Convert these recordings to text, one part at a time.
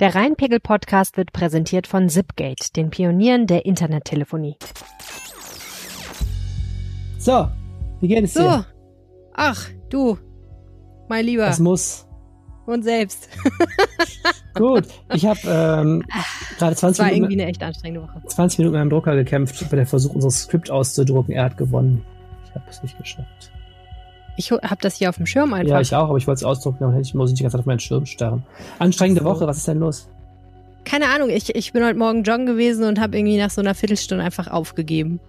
Der Rheinpegel-Podcast wird präsentiert von Zipgate, den Pionieren der Internettelefonie. So, wie geht es So, dir? ach, du, mein Lieber, Es muss. und selbst. Gut, ich habe ähm, gerade Es war 20 irgendwie Minuten, eine echt anstrengende Woche. 20 Minuten mit meinem Drucker gekämpft bei der Versuch, unser Skript auszudrucken. Er hat gewonnen. Ich habe es nicht geschafft. Ich habe das hier auf dem Schirm einfach. Ja, ich auch, aber ich wollte es ausdrucken, dann hätte ich, muss ich die ganze Zeit auf meinen Schirm starren. Anstrengende so. Woche, was ist denn los? Keine Ahnung, ich, ich bin heute Morgen joggen gewesen und habe irgendwie nach so einer Viertelstunde einfach aufgegeben.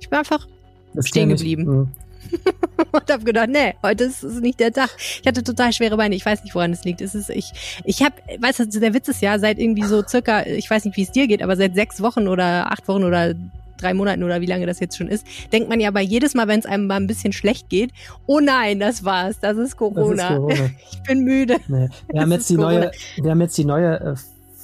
Ich bin einfach Das Stehen geblieben. Hm. und habe gedacht, nee, heute ist, ist nicht der Tag. Ich hatte total schwere Beine. Ich weiß nicht, woran es liegt. Es ist ich, ich habe, weißt du, der Witz ist ja seit irgendwie so circa, ich weiß nicht, wie es dir geht, aber seit sechs Wochen oder acht Wochen oder drei Monaten oder wie lange das jetzt schon ist, denkt man ja bei jedes Mal, wenn es einem mal ein bisschen schlecht geht, oh nein, das war's, das ist Das ist Corona. Corona. Ich bin müde. Nee. Wir Das haben jetzt die Corona. neue, wir haben jetzt die neue äh,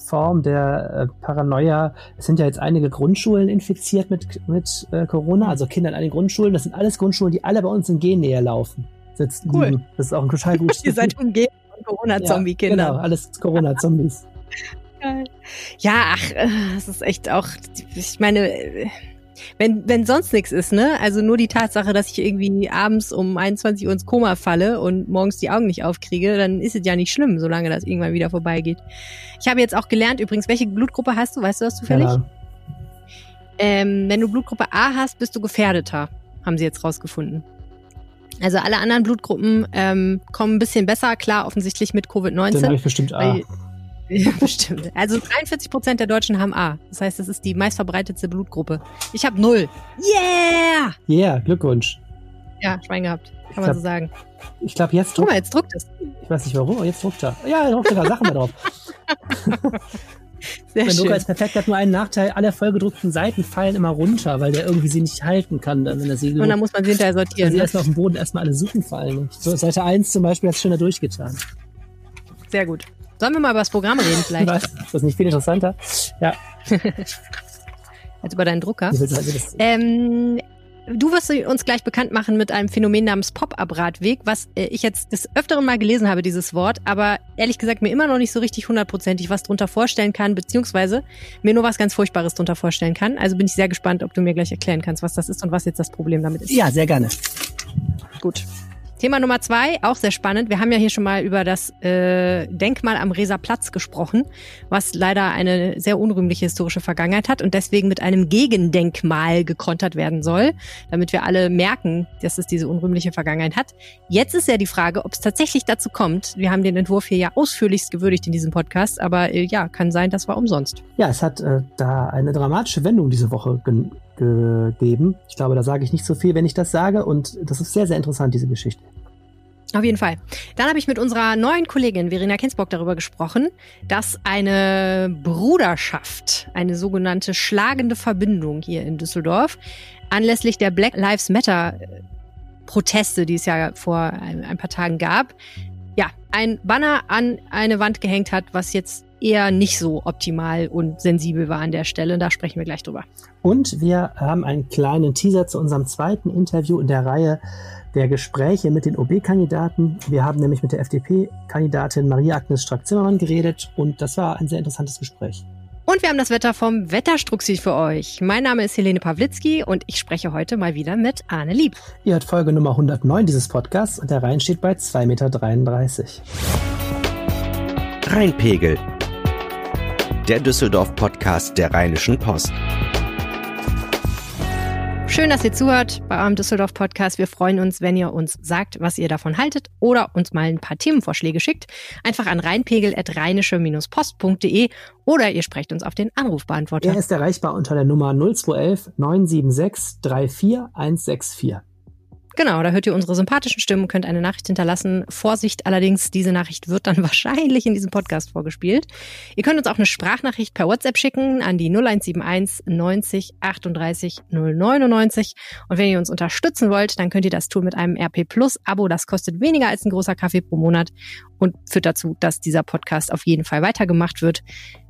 Form der äh, Paranoia. Es sind ja jetzt einige Grundschulen infiziert mit, mit äh, Corona, Mhm. also Kinder in einigen Grundschulen. Das sind alles Grundschulen, die alle bei uns in Gennähe laufen. Sitzen, Cool. Das ist auch ein total gutes Ihr seid umgeben von Ja, Corona-Zombie-Kindern. Genau, alles Corona-Zombies. Ja, ach, es ist echt auch, ich meine, wenn, wenn sonst nichts ist, ne? Also nur die Tatsache, dass ich irgendwie abends um 21 Uhr ins Koma falle und morgens die Augen nicht aufkriege, dann ist es ja nicht schlimm, solange das irgendwann wieder vorbeigeht. Ich habe jetzt auch gelernt, übrigens, welche Blutgruppe hast du? Weißt du das zufällig? Ähm, wenn du Blutgruppe A hast, bist du gefährdeter, haben sie jetzt rausgefunden. Also alle anderen Blutgruppen ähm, kommen ein bisschen besser klar, offensichtlich mit Dann Covid-19. habe ich bestimmt A. Weil- bestimmt. Also 43 Prozent der Deutschen haben A. Das heißt, das ist die meistverbreitetste Blutgruppe. Ich habe null. Yeah! Yeah, Glückwunsch. Ja, Schwein gehabt. Kann Ich man glaub- so sagen. Ich glaube, jetzt Guck druckt, mal, jetzt druckt es. ich weiß nicht warum, aber jetzt druckt er. Ja, er druckt sogar Sachen da drauf. Sehr Drucker schön. ist perfekt, hat nur einen Nachteil, alle vollgedruckten Seiten fallen immer runter, weil der irgendwie sie nicht halten kann, dann, wenn er sie Und dann muss man sie hinterher Wenn sortieren. sie Ne? erstmal auf dem Boden erstmal alle suchen fallen. So, Seite 1 zum Beispiel hat es schon da durchgetan. Sehr gut. Sollen wir mal über das Programm reden vielleicht? Was? Ist das nicht viel interessanter? Ja. Als über deinen Drucker. Ähm, du wirst uns gleich bekannt machen mit einem Phänomen namens Pop-Up-Radweg, was äh, ich jetzt des Öfteren mal gelesen habe, dieses Wort, aber ehrlich gesagt mir immer noch nicht so richtig hundertprozentig was drunter vorstellen kann, beziehungsweise mir nur was ganz Furchtbares drunter vorstellen kann. Also bin ich sehr gespannt, ob du mir gleich erklären kannst, was das ist und was jetzt das Problem damit ist. Ja, sehr gerne. Gut. Thema Nummer zwei, auch sehr spannend. Wir haben ja hier schon mal über das äh, Denkmal am Reser Platz gesprochen, was leider eine sehr unrühmliche historische Vergangenheit hat und deswegen mit einem Gegendenkmal gekontert werden soll, damit wir alle merken, dass es diese unrühmliche Vergangenheit hat. Jetzt ist ja die Frage, ob es tatsächlich dazu kommt. Wir haben den Entwurf hier ja ausführlichst gewürdigt in diesem Podcast, aber äh, ja, kann sein, das war umsonst. Ja, es hat äh, da eine dramatische Wendung diese Woche gegeben. Ich glaube, da sage ich nicht so viel, wenn ich das sage. Und das ist sehr, sehr interessant, diese Geschichte. Auf jeden Fall. Dann habe ich mit unserer neuen Kollegin Verena Kensbock darüber gesprochen, dass eine Bruderschaft, eine sogenannte schlagende Verbindung hier in Düsseldorf, anlässlich der Black Lives Matter Proteste, die es ja vor ein, ein paar Tagen gab, ja, ein Banner an eine Wand gehängt hat, was jetzt eher nicht so optimal und sensibel war an der Stelle. Da sprechen wir gleich drüber. Und wir haben einen kleinen Teaser zu unserem zweiten Interview in der Reihe der Gespräche mit den OB-Kandidaten. Wir haben nämlich mit der FDP-Kandidatin Maria-Agnes Strack-Zimmermann geredet und das war ein sehr interessantes Gespräch. Und wir haben das Wetter vom Wetterstruxi für euch. Mein Name ist Helene Pawlitzki und ich spreche heute mal wieder mit Arne Lieb. Ihr hört Folge Nummer 109 dieses Podcasts und der Rhein steht bei 2,33 Meter. Rheinpegel. Der Düsseldorf-Podcast der Rheinischen Post. Schön, dass ihr zuhört bei eurem Düsseldorf Podcast. Wir freuen uns, wenn ihr uns sagt, was ihr davon haltet oder uns mal ein paar Themenvorschläge schickt. Einfach an rheinpegel.rheinische-post.de oder ihr sprecht uns auf den Anrufbeantworter. Er ist erreichbar unter der Nummer 0211 976 34164. Genau, da hört ihr unsere sympathischen Stimmen, könnt eine Nachricht hinterlassen. Vorsicht allerdings, diese Nachricht wird dann wahrscheinlich in diesem Podcast vorgespielt. Ihr könnt uns auch eine Sprachnachricht per WhatsApp schicken an die 0171 90 38 099. Und wenn ihr uns unterstützen wollt, dann könnt ihr das tun mit einem RP Plus Abo. Das kostet weniger als ein großer Kaffee pro Monat und führt dazu, dass dieser Podcast auf jeden Fall weitergemacht wird.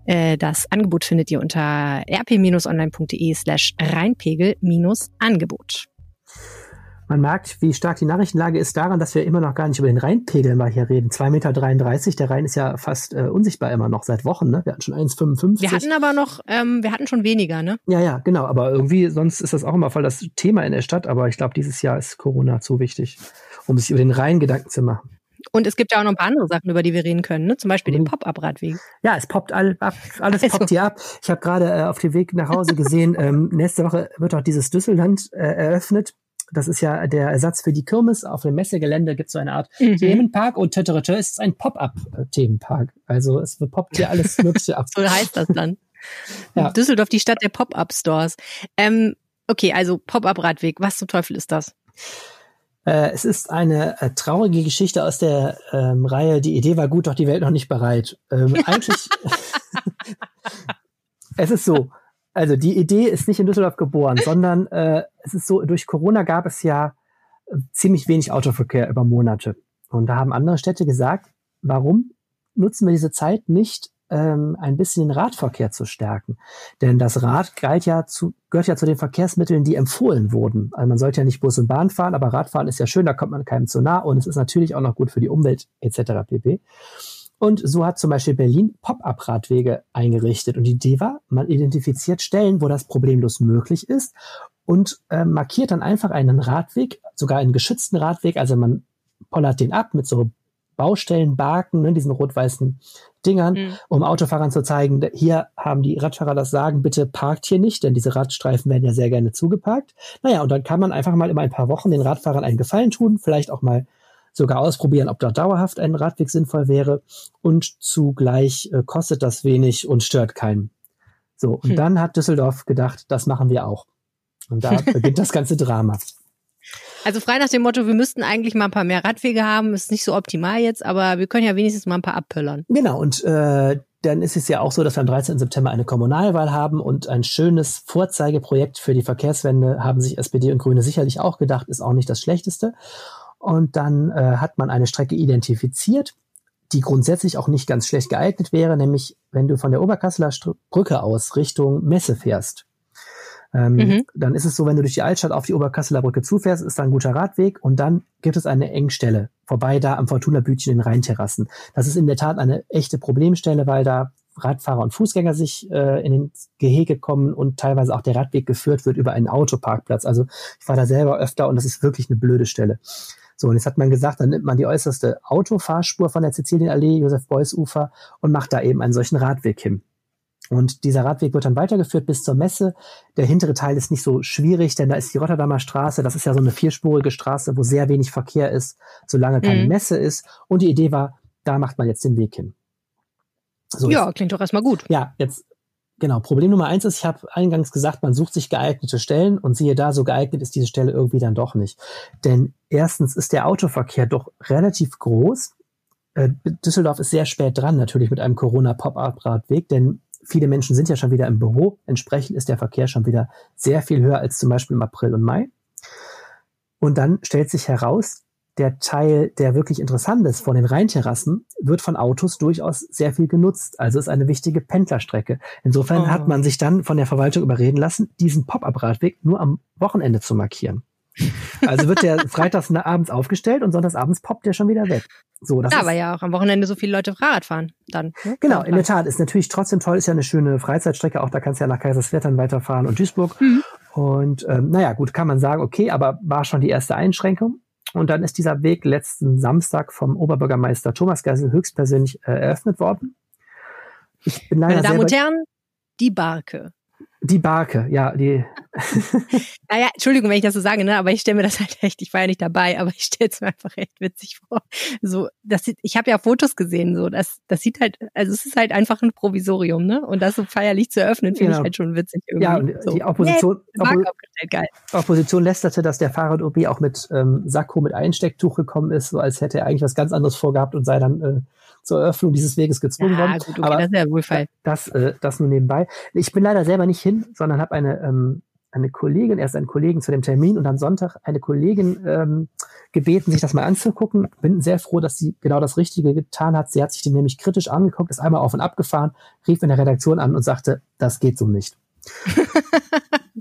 Äh, Das Angebot findet ihr unter rp-online.de slash reinpegel-angebot. Man merkt, wie stark die Nachrichtenlage ist daran, dass wir immer noch gar nicht über den Rheinpegel mal hier reden. 2,33 Meter, der Rhein ist ja fast äh, unsichtbar immer noch seit Wochen. Ne? Wir hatten schon 1,55. Wir hatten aber noch, ähm, wir hatten schon weniger, ne? Ja, ja, genau. Aber irgendwie, sonst ist das auch immer voll das Thema in der Stadt. Aber ich glaube, dieses Jahr ist Corona zu wichtig, um sich über den Rhein Gedanken zu machen. Und es gibt ja auch noch ein paar andere Sachen, über die wir reden können, ne? zum Beispiel mhm. den Pop-Up-Radweg. Ja, es poppt all, ab, alles also. poppt hier ab. Ich habe gerade äh, auf dem Weg nach Hause gesehen, ähm, nächste Woche wird auch dieses Düsselland äh, eröffnet. Das ist ja der Ersatz für die Kirmes. Auf dem Messegelände gibt es so eine Art mhm. Themenpark und Tötterete ist ein Pop-Up-Themenpark. Also es poppt hier alles Mögliche ab. so heißt das dann. ja. Düsseldorf, die Stadt der Pop-Up-Stores. Ähm, okay, also Pop-Up-Radweg. Was zum Teufel ist das? Äh, es ist eine äh, traurige Geschichte aus der ähm, Reihe Die Idee war gut, doch die Welt noch nicht bereit. Ähm, eigentlich, es ist so, also die Idee ist nicht in Düsseldorf geboren, sondern äh, es ist so, durch Corona gab es ja äh, ziemlich wenig Autoverkehr über Monate. Und da haben andere Städte gesagt, warum nutzen wir diese Zeit nicht, ähm, ein bisschen den Radverkehr zu stärken. Denn das Rad galt ja zu, gehört ja zu den Verkehrsmitteln, die empfohlen wurden. Also man sollte ja nicht Bus und Bahn fahren, aber Radfahren ist ja schön, da kommt man keinem zu nah und es ist natürlich auch noch gut für die Umwelt etc. pp. Und so hat zum Beispiel Berlin Pop-up-Radwege eingerichtet. Und die Idee war, man identifiziert Stellen, wo das problemlos möglich ist und äh, markiert dann einfach einen Radweg, sogar einen geschützten Radweg. Also man pollert den ab mit so Baustellenbarken, ne, diesen rot-weißen Dingern, mhm. um Autofahrern zu zeigen, hier haben die Radfahrer das Sagen, bitte parkt hier nicht, denn diese Radstreifen werden ja sehr gerne zugeparkt. Naja, und dann kann man einfach mal in ein paar Wochen den Radfahrern einen Gefallen tun, vielleicht auch mal sogar ausprobieren, ob da dauerhaft ein Radweg sinnvoll wäre und zugleich äh, kostet das wenig und stört keinen. So, und hm. dann hat Düsseldorf gedacht, das machen wir auch. Und da beginnt das ganze Drama. Also frei nach dem Motto, wir müssten eigentlich mal ein paar mehr Radwege haben, ist nicht so optimal jetzt, aber wir können ja wenigstens mal ein paar abpöllern. Genau, und äh, dann ist es ja auch so, dass wir am 13. September eine Kommunalwahl haben und ein schönes Vorzeigeprojekt für die Verkehrswende haben sich SPD und Grüne sicherlich auch gedacht, ist auch nicht das Schlechteste. Und dann äh, hat man eine Strecke identifiziert, die grundsätzlich auch nicht ganz schlecht geeignet wäre, nämlich wenn du von der Oberkasseler Brücke aus Richtung Messe fährst ähm, mhm. Dann ist es so, wenn du durch die Altstadt auf die Oberkasseler Brücke zufährst, ist da ein guter Radweg und dann gibt es eine Engstelle vorbei da am Fortuna-Bütchen in Rheinterrassen. Das ist in der Tat eine echte Problemstelle, weil da Radfahrer und Fußgänger sich äh, in den Gehege kommen und teilweise auch der Radweg geführt wird über einen Autoparkplatz. Also ich war da selber öfter und das ist wirklich eine blöde Stelle. So, und jetzt hat man gesagt, dann nimmt man die äußerste Autofahrspur von der Sizilienallee, Josef-Beuys-Ufer und macht da eben einen solchen Radweg hin. Und dieser Radweg wird dann weitergeführt bis zur Messe. Der hintere Teil ist nicht so schwierig, denn da ist die Rotterdamer Straße. Das ist ja so eine vierspurige Straße, wo sehr wenig Verkehr ist, solange keine mhm. Messe ist. Und die Idee war, da macht man jetzt den Weg hin. So ja, jetzt, klingt doch erstmal gut. Ja, jetzt genau. Problem Nummer eins ist, ich habe eingangs gesagt, man sucht sich geeignete Stellen und siehe da, so geeignet ist diese Stelle irgendwie dann doch nicht. Denn erstens ist der Autoverkehr doch relativ groß. Äh, Düsseldorf ist sehr spät dran, natürlich mit einem Corona-Pop-Up-Radweg, denn viele Menschen sind ja schon wieder im Büro. Entsprechend ist der Verkehr schon wieder sehr viel höher als zum Beispiel im April und Mai. Und dann stellt sich heraus, der Teil, der wirklich interessant ist von den Rheinterrassen, wird von Autos durchaus sehr viel genutzt. Also ist eine wichtige Pendlerstrecke. Insofern oh. hat man sich dann von der Verwaltung überreden lassen, diesen Pop-up-Radweg nur am Wochenende zu markieren. Also wird der freitags abends aufgestellt und sonntags abends poppt der schon wieder weg. So, das ja, aber ja auch am Wochenende so viele Leute Fahrrad fahren dann. Ne? Genau, in der Tat. Ist natürlich trotzdem toll, ist ja eine schöne Freizeitstrecke. Auch da kannst du ja nach Kaiserswerth weiterfahren und Duisburg. Mhm. Und ähm, naja, gut, kann man sagen, okay, aber war schon die erste Einschränkung. Und dann ist dieser Weg letzten Samstag vom Oberbürgermeister Thomas Geisel höchstpersönlich äh, eröffnet worden. Ich bin leider Meine Damen und Herren, die Barke. Die Barke, ja, die. naja, Entschuldigung, wenn ich das so sage, ne, aber ich stelle mir das halt echt, ich war ja nicht dabei, aber ich stelle es mir einfach echt witzig vor. So, das sieht, ich habe ja Fotos gesehen, so, das, das sieht halt, also es ist halt einfach ein Provisorium, ne? Und das so feierlich zu eröffnen, finde genau. ich halt schon witzig irgendwie. Ja, und so. die Opposition, nee, Oppo geil. Opposition lästerte, dass der Fahrrad-OB auch mit ähm, Sakko mit Einstecktuch gekommen ist, so als hätte er eigentlich was ganz anderes vorgehabt und sei dann äh, zur Eröffnung dieses Weges gezwungen ja, worden. Gut, okay, Aber das ist ja Wohlfall. Das, äh, das nur nebenbei. Ich bin leider selber nicht hin, sondern habe eine, ähm, eine Kollegin, erst einen Kollegen zu dem Termin und dann Sonntag eine Kollegin ähm, gebeten, sich das mal anzugucken. Bin sehr froh, dass sie genau das Richtige getan hat. Sie hat sich den nämlich kritisch angeguckt, ist einmal auf und ab gefahren, rief in der Redaktion an und sagte, das geht so nicht.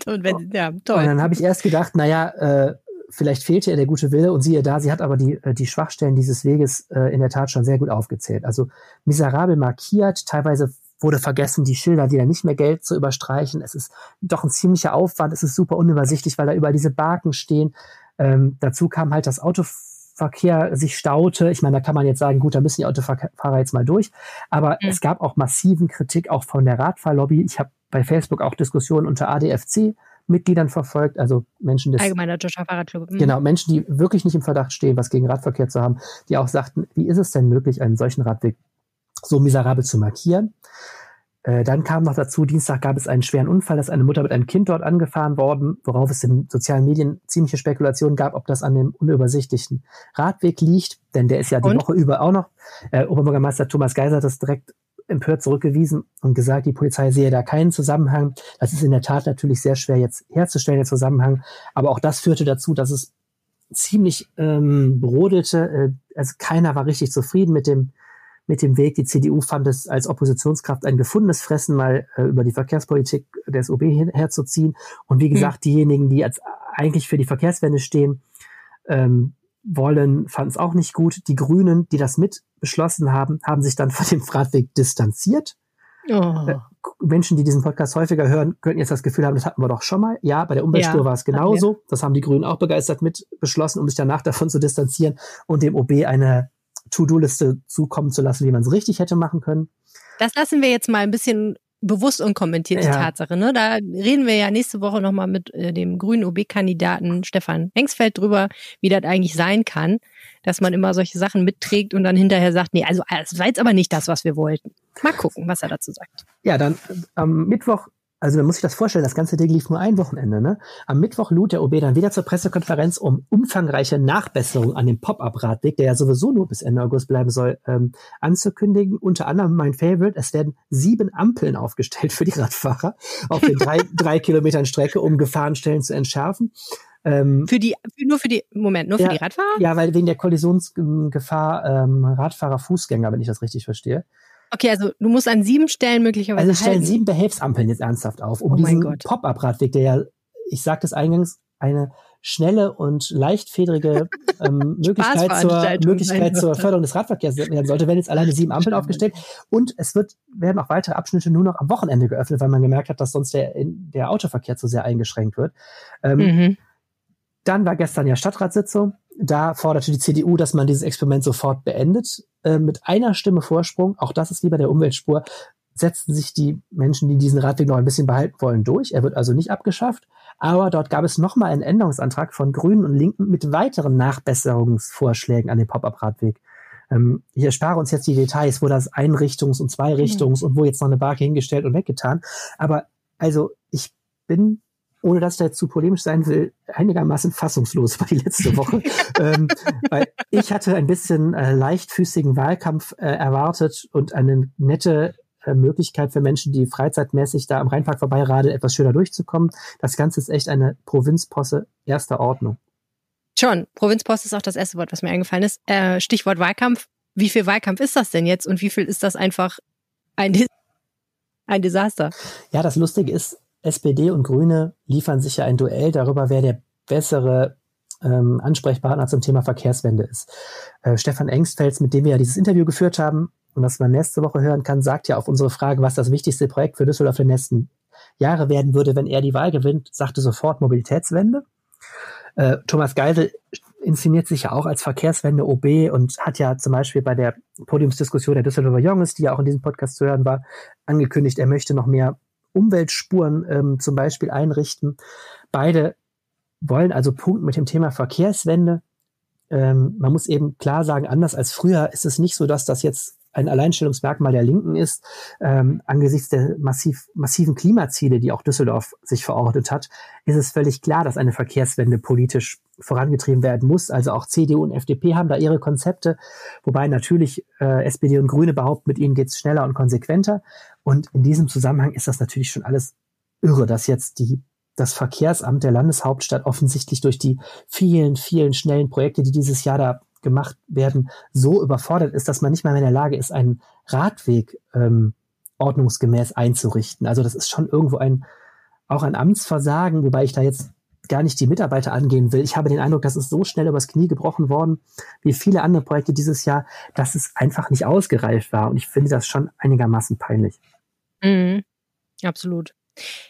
und wenn, ja, toll. Und dann habe ich erst gedacht, naja, äh, vielleicht fehlte ihr der gute Wille und siehe da, sie hat aber die, äh, die Schwachstellen dieses Weges äh, in der Tat schon sehr gut aufgezählt. Also miserabel markiert, teilweise wurde vergessen, die Schilder wieder nicht mehr Geld zu überstreichen. Es ist doch ein ziemlicher Aufwand, es ist super unübersichtlich, weil da überall diese Barken stehen. Ähm, dazu kam halt das Autoverkehr sich staute. Ich meine, da kann man jetzt sagen, gut, da müssen die Autofahrer jetzt mal durch. Aber mhm. es gab auch massiven Kritik auch von der Radfahrlobby. Ich habe bei Facebook auch Diskussionen unter ADFC Mitgliedern verfolgt, also Menschen des Allgemeiner Deutscher Fahrradclub. Mhm. Genau, Menschen, die wirklich nicht im Verdacht stehen, was gegen Radverkehr zu haben, die auch sagten, wie ist es denn möglich, einen solchen Radweg so miserabel zu markieren? Äh, dann kam noch dazu, Dienstag gab es einen schweren Unfall, dass eine Mutter mit einem Kind dort angefahren worden, worauf es in sozialen Medien ziemliche Spekulationen gab, ob das an dem unübersichtlichen Radweg liegt, denn der ist ja die Und? Woche über auch noch. Äh, Oberbürgermeister Thomas Geiser hat das direkt empört zurückgewiesen und gesagt, die Polizei sehe da keinen Zusammenhang. Das ist in der Tat natürlich sehr schwer jetzt herzustellen, der Zusammenhang. Aber auch das führte dazu, dass es ziemlich ähm, brodelte. Äh, also keiner war richtig zufrieden mit dem mit dem Weg. Die CDU fand es als Oppositionskraft ein gefundenes Fressen, mal äh, über die Verkehrspolitik des OB her herzuziehen. Und wie hm. gesagt, mhm. diejenigen, die als eigentlich für die Verkehrswende stehen, ähm, wollen, fanden es auch nicht gut. Die Grünen, die das mit beschlossen haben, haben sich dann von dem Radweg distanziert. Oh. Äh, Menschen, die diesen Podcast häufiger hören, könnten jetzt das Gefühl haben, das hatten wir doch schon mal. Ja, bei der Umweltspur ja, war es genauso. Das haben die Grünen auch begeistert mit beschlossen, um sich danach davon zu distanzieren und dem OB eine To-Do-Liste zukommen zu lassen, wie man es richtig hätte machen können. Das lassen wir jetzt mal ein bisschen bewusst unkommentiert, die ja. Tatsache. Ne? Da reden wir ja nächste Woche nochmal mit äh, dem grünen OB-Kandidaten Stefan Hengsfeld drüber, wie das eigentlich sein kann, dass man immer solche Sachen mitträgt und dann hinterher sagt, nee, also das war jetzt aber nicht das, was wir wollten. Mal gucken, was er dazu sagt. Ja, dann äh, am Mittwoch also man muss sich das vorstellen, das ganze Ding lief nur ein Wochenende. Ne? Am Mittwoch lud der OB dann wieder zur Pressekonferenz, um umfangreiche Nachbesserungen an dem Pop-Up-Radweg, der ja sowieso nur bis Ende August bleiben soll, ähm, anzukündigen. Unter anderem mein Favorite, es werden sieben Ampeln aufgestellt für die Radfahrer auf den drei, drei Kilometern Strecke, um Gefahrenstellen zu entschärfen. Ähm, für die, nur für die, Moment, nur ja, für die Radfahrer? Ja, weil wegen der Kollisionsgefahr ähm, Radfahrer, Fußgänger, wenn ich das richtig verstehe. Okay, also du musst an sieben Stellen möglicherweise. Also stellen sieben Behelfsampeln jetzt ernsthaft auf, um oh diesen Pop-up-Radweg, der ja, ich sagte es eingangs, eine schnelle und leichtfedrige ähm, Möglichkeit, zur, Möglichkeit zur Förderung des Radverkehrs werden sollte, werden jetzt alleine sieben Ampeln aufgestellt und es wird, werden auch weitere Abschnitte nur noch am Wochenende geöffnet, weil man gemerkt hat, dass sonst der, der Autoverkehr zu sehr eingeschränkt wird. Ähm, mhm. Dann war gestern ja Stadtratssitzung da forderte die CDU, dass man dieses Experiment sofort beendet, äh, mit einer Stimme Vorsprung. Auch das ist wie bei der Umweltspur. Setzten sich die Menschen, die diesen Radweg noch ein bisschen behalten wollen, durch. Er wird also nicht abgeschafft. Aber dort gab es nochmal einen Änderungsantrag von Grünen und Linken mit weiteren Nachbesserungsvorschlägen an den Pop-up-Radweg. Ähm, ich erspare uns jetzt die Details, wo das Einrichtungs- und Zweirichtungs- mhm. und wo jetzt noch eine Barke hingestellt und weggetan. Aber also ich bin ohne dass ich da jetzt zu polemisch sein will, einigermaßen fassungslos war die letzte Woche. ähm, weil ich hatte ein bisschen äh, leichtfüßigen Wahlkampf äh, erwartet und eine nette äh, Möglichkeit für Menschen, die freizeitmäßig da am Rheinpark vorbeiradeln, etwas schöner durchzukommen. Das Ganze ist echt eine Provinzposse erster Ordnung. Schon, Provinzpost ist auch das erste Wort, was mir eingefallen ist. Äh, Stichwort Wahlkampf. Wie viel Wahlkampf ist das denn jetzt und wie viel ist das einfach ein, ein Desaster? Ja, das Lustige ist, SPD und Grüne liefern sich ja ein Duell darüber, wer der bessere ähm, Ansprechpartner zum Thema Verkehrswende ist. Äh, Stefan Engstfels, mit dem wir ja dieses Interview geführt haben und was man nächste Woche hören kann, sagt ja auf unsere Frage, was das wichtigste Projekt für Düsseldorf der nächsten Jahre werden würde, wenn er die Wahl gewinnt, sagte sofort Mobilitätswende. Äh, Thomas Geisel inszeniert sich ja auch als Verkehrswende OB und hat ja zum Beispiel bei der Podiumsdiskussion der Düsseldorfer Jungs, die ja auch in diesem Podcast zu hören war, angekündigt, er möchte noch mehr Umweltspuren ähm, zum Beispiel einrichten. Beide wollen also punkten mit dem Thema Verkehrswende. Ähm, man muss eben klar sagen, anders als früher ist es nicht so, dass das jetzt ein Alleinstellungsmerkmal der Linken ist, ähm, angesichts der massiv, massiven Klimaziele, die auch Düsseldorf sich verordnet hat, ist es völlig klar, dass eine Verkehrswende politisch vorangetrieben werden muss. Also auch CDU und FDP haben da ihre Konzepte, wobei natürlich äh, SPD und Grüne behaupten, mit ihnen geht's schneller und konsequenter. Und in diesem Zusammenhang ist das natürlich schon alles irre, dass jetzt die das Verkehrsamt der Landeshauptstadt offensichtlich durch die vielen, vielen schnellen Projekte, die dieses Jahr da gemacht werden, so überfordert ist, dass man nicht mal in der Lage ist, einen Radweg ähm, ordnungsgemäß einzurichten. Also das ist schon irgendwo ein auch ein Amtsversagen, wobei ich da jetzt gar nicht die Mitarbeiter angehen will. Ich habe den Eindruck, das ist so schnell übers Knie gebrochen worden, wie viele andere Projekte dieses Jahr, dass es einfach nicht ausgereift war. Und ich finde das schon einigermaßen peinlich. Mhm. Absolut.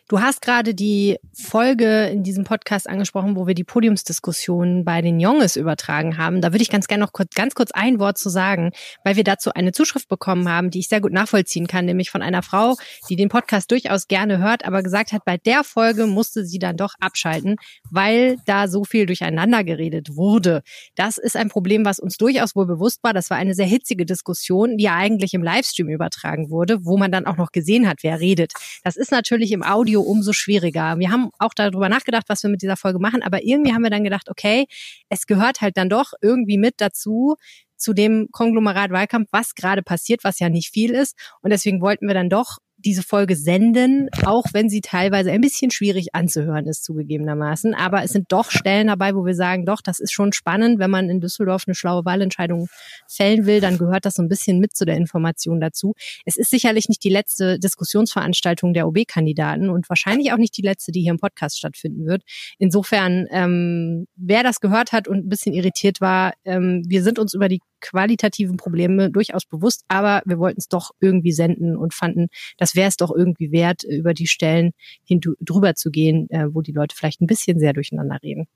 Du hast gerade die Folge in diesem Podcast angesprochen, wo wir die Podiumsdiskussion bei den Jonges übertragen haben. Da würde ich ganz gerne noch kurz, ganz kurz ein Wort zu sagen, weil wir dazu eine Zuschrift bekommen haben, die ich sehr gut nachvollziehen kann, nämlich von einer Frau, die den Podcast durchaus gerne hört, aber gesagt hat, bei der Folge musste sie dann doch abschalten, weil da so viel durcheinander geredet wurde. Das ist ein Problem, was uns durchaus wohl bewusst war. Das war eine sehr hitzige Diskussion, die ja eigentlich im Livestream übertragen wurde, wo man dann auch noch gesehen hat, wer redet. Das ist natürlich im Audio umso schwieriger. Wir haben auch darüber nachgedacht, was wir mit dieser Folge machen, aber irgendwie haben wir dann gedacht, okay, es gehört halt dann doch irgendwie mit dazu, zu dem Konglomerat Wahlkampf, was gerade passiert, was ja nicht viel ist. Und deswegen wollten wir dann doch diese Folge senden, auch wenn sie teilweise ein bisschen schwierig anzuhören ist, zugegebenermaßen. Aber es sind doch Stellen dabei, wo wir sagen, doch, das ist schon spannend, wenn man in Düsseldorf eine schlaue Wahlentscheidung fällen will, dann gehört das so ein bisschen mit zu der Information dazu. Es ist sicherlich nicht die letzte Diskussionsveranstaltung der OB-Kandidaten und wahrscheinlich auch nicht die letzte, die hier im Podcast stattfinden wird. Insofern, ähm, wer das gehört hat und ein bisschen irritiert war, ähm, wir sind uns über die qualitativen Probleme durchaus bewusst, aber wir wollten es doch irgendwie senden und fanden, das wäre es doch irgendwie wert, über die Stellen hin drüber zu gehen, äh, wo die Leute vielleicht ein bisschen sehr durcheinander reden.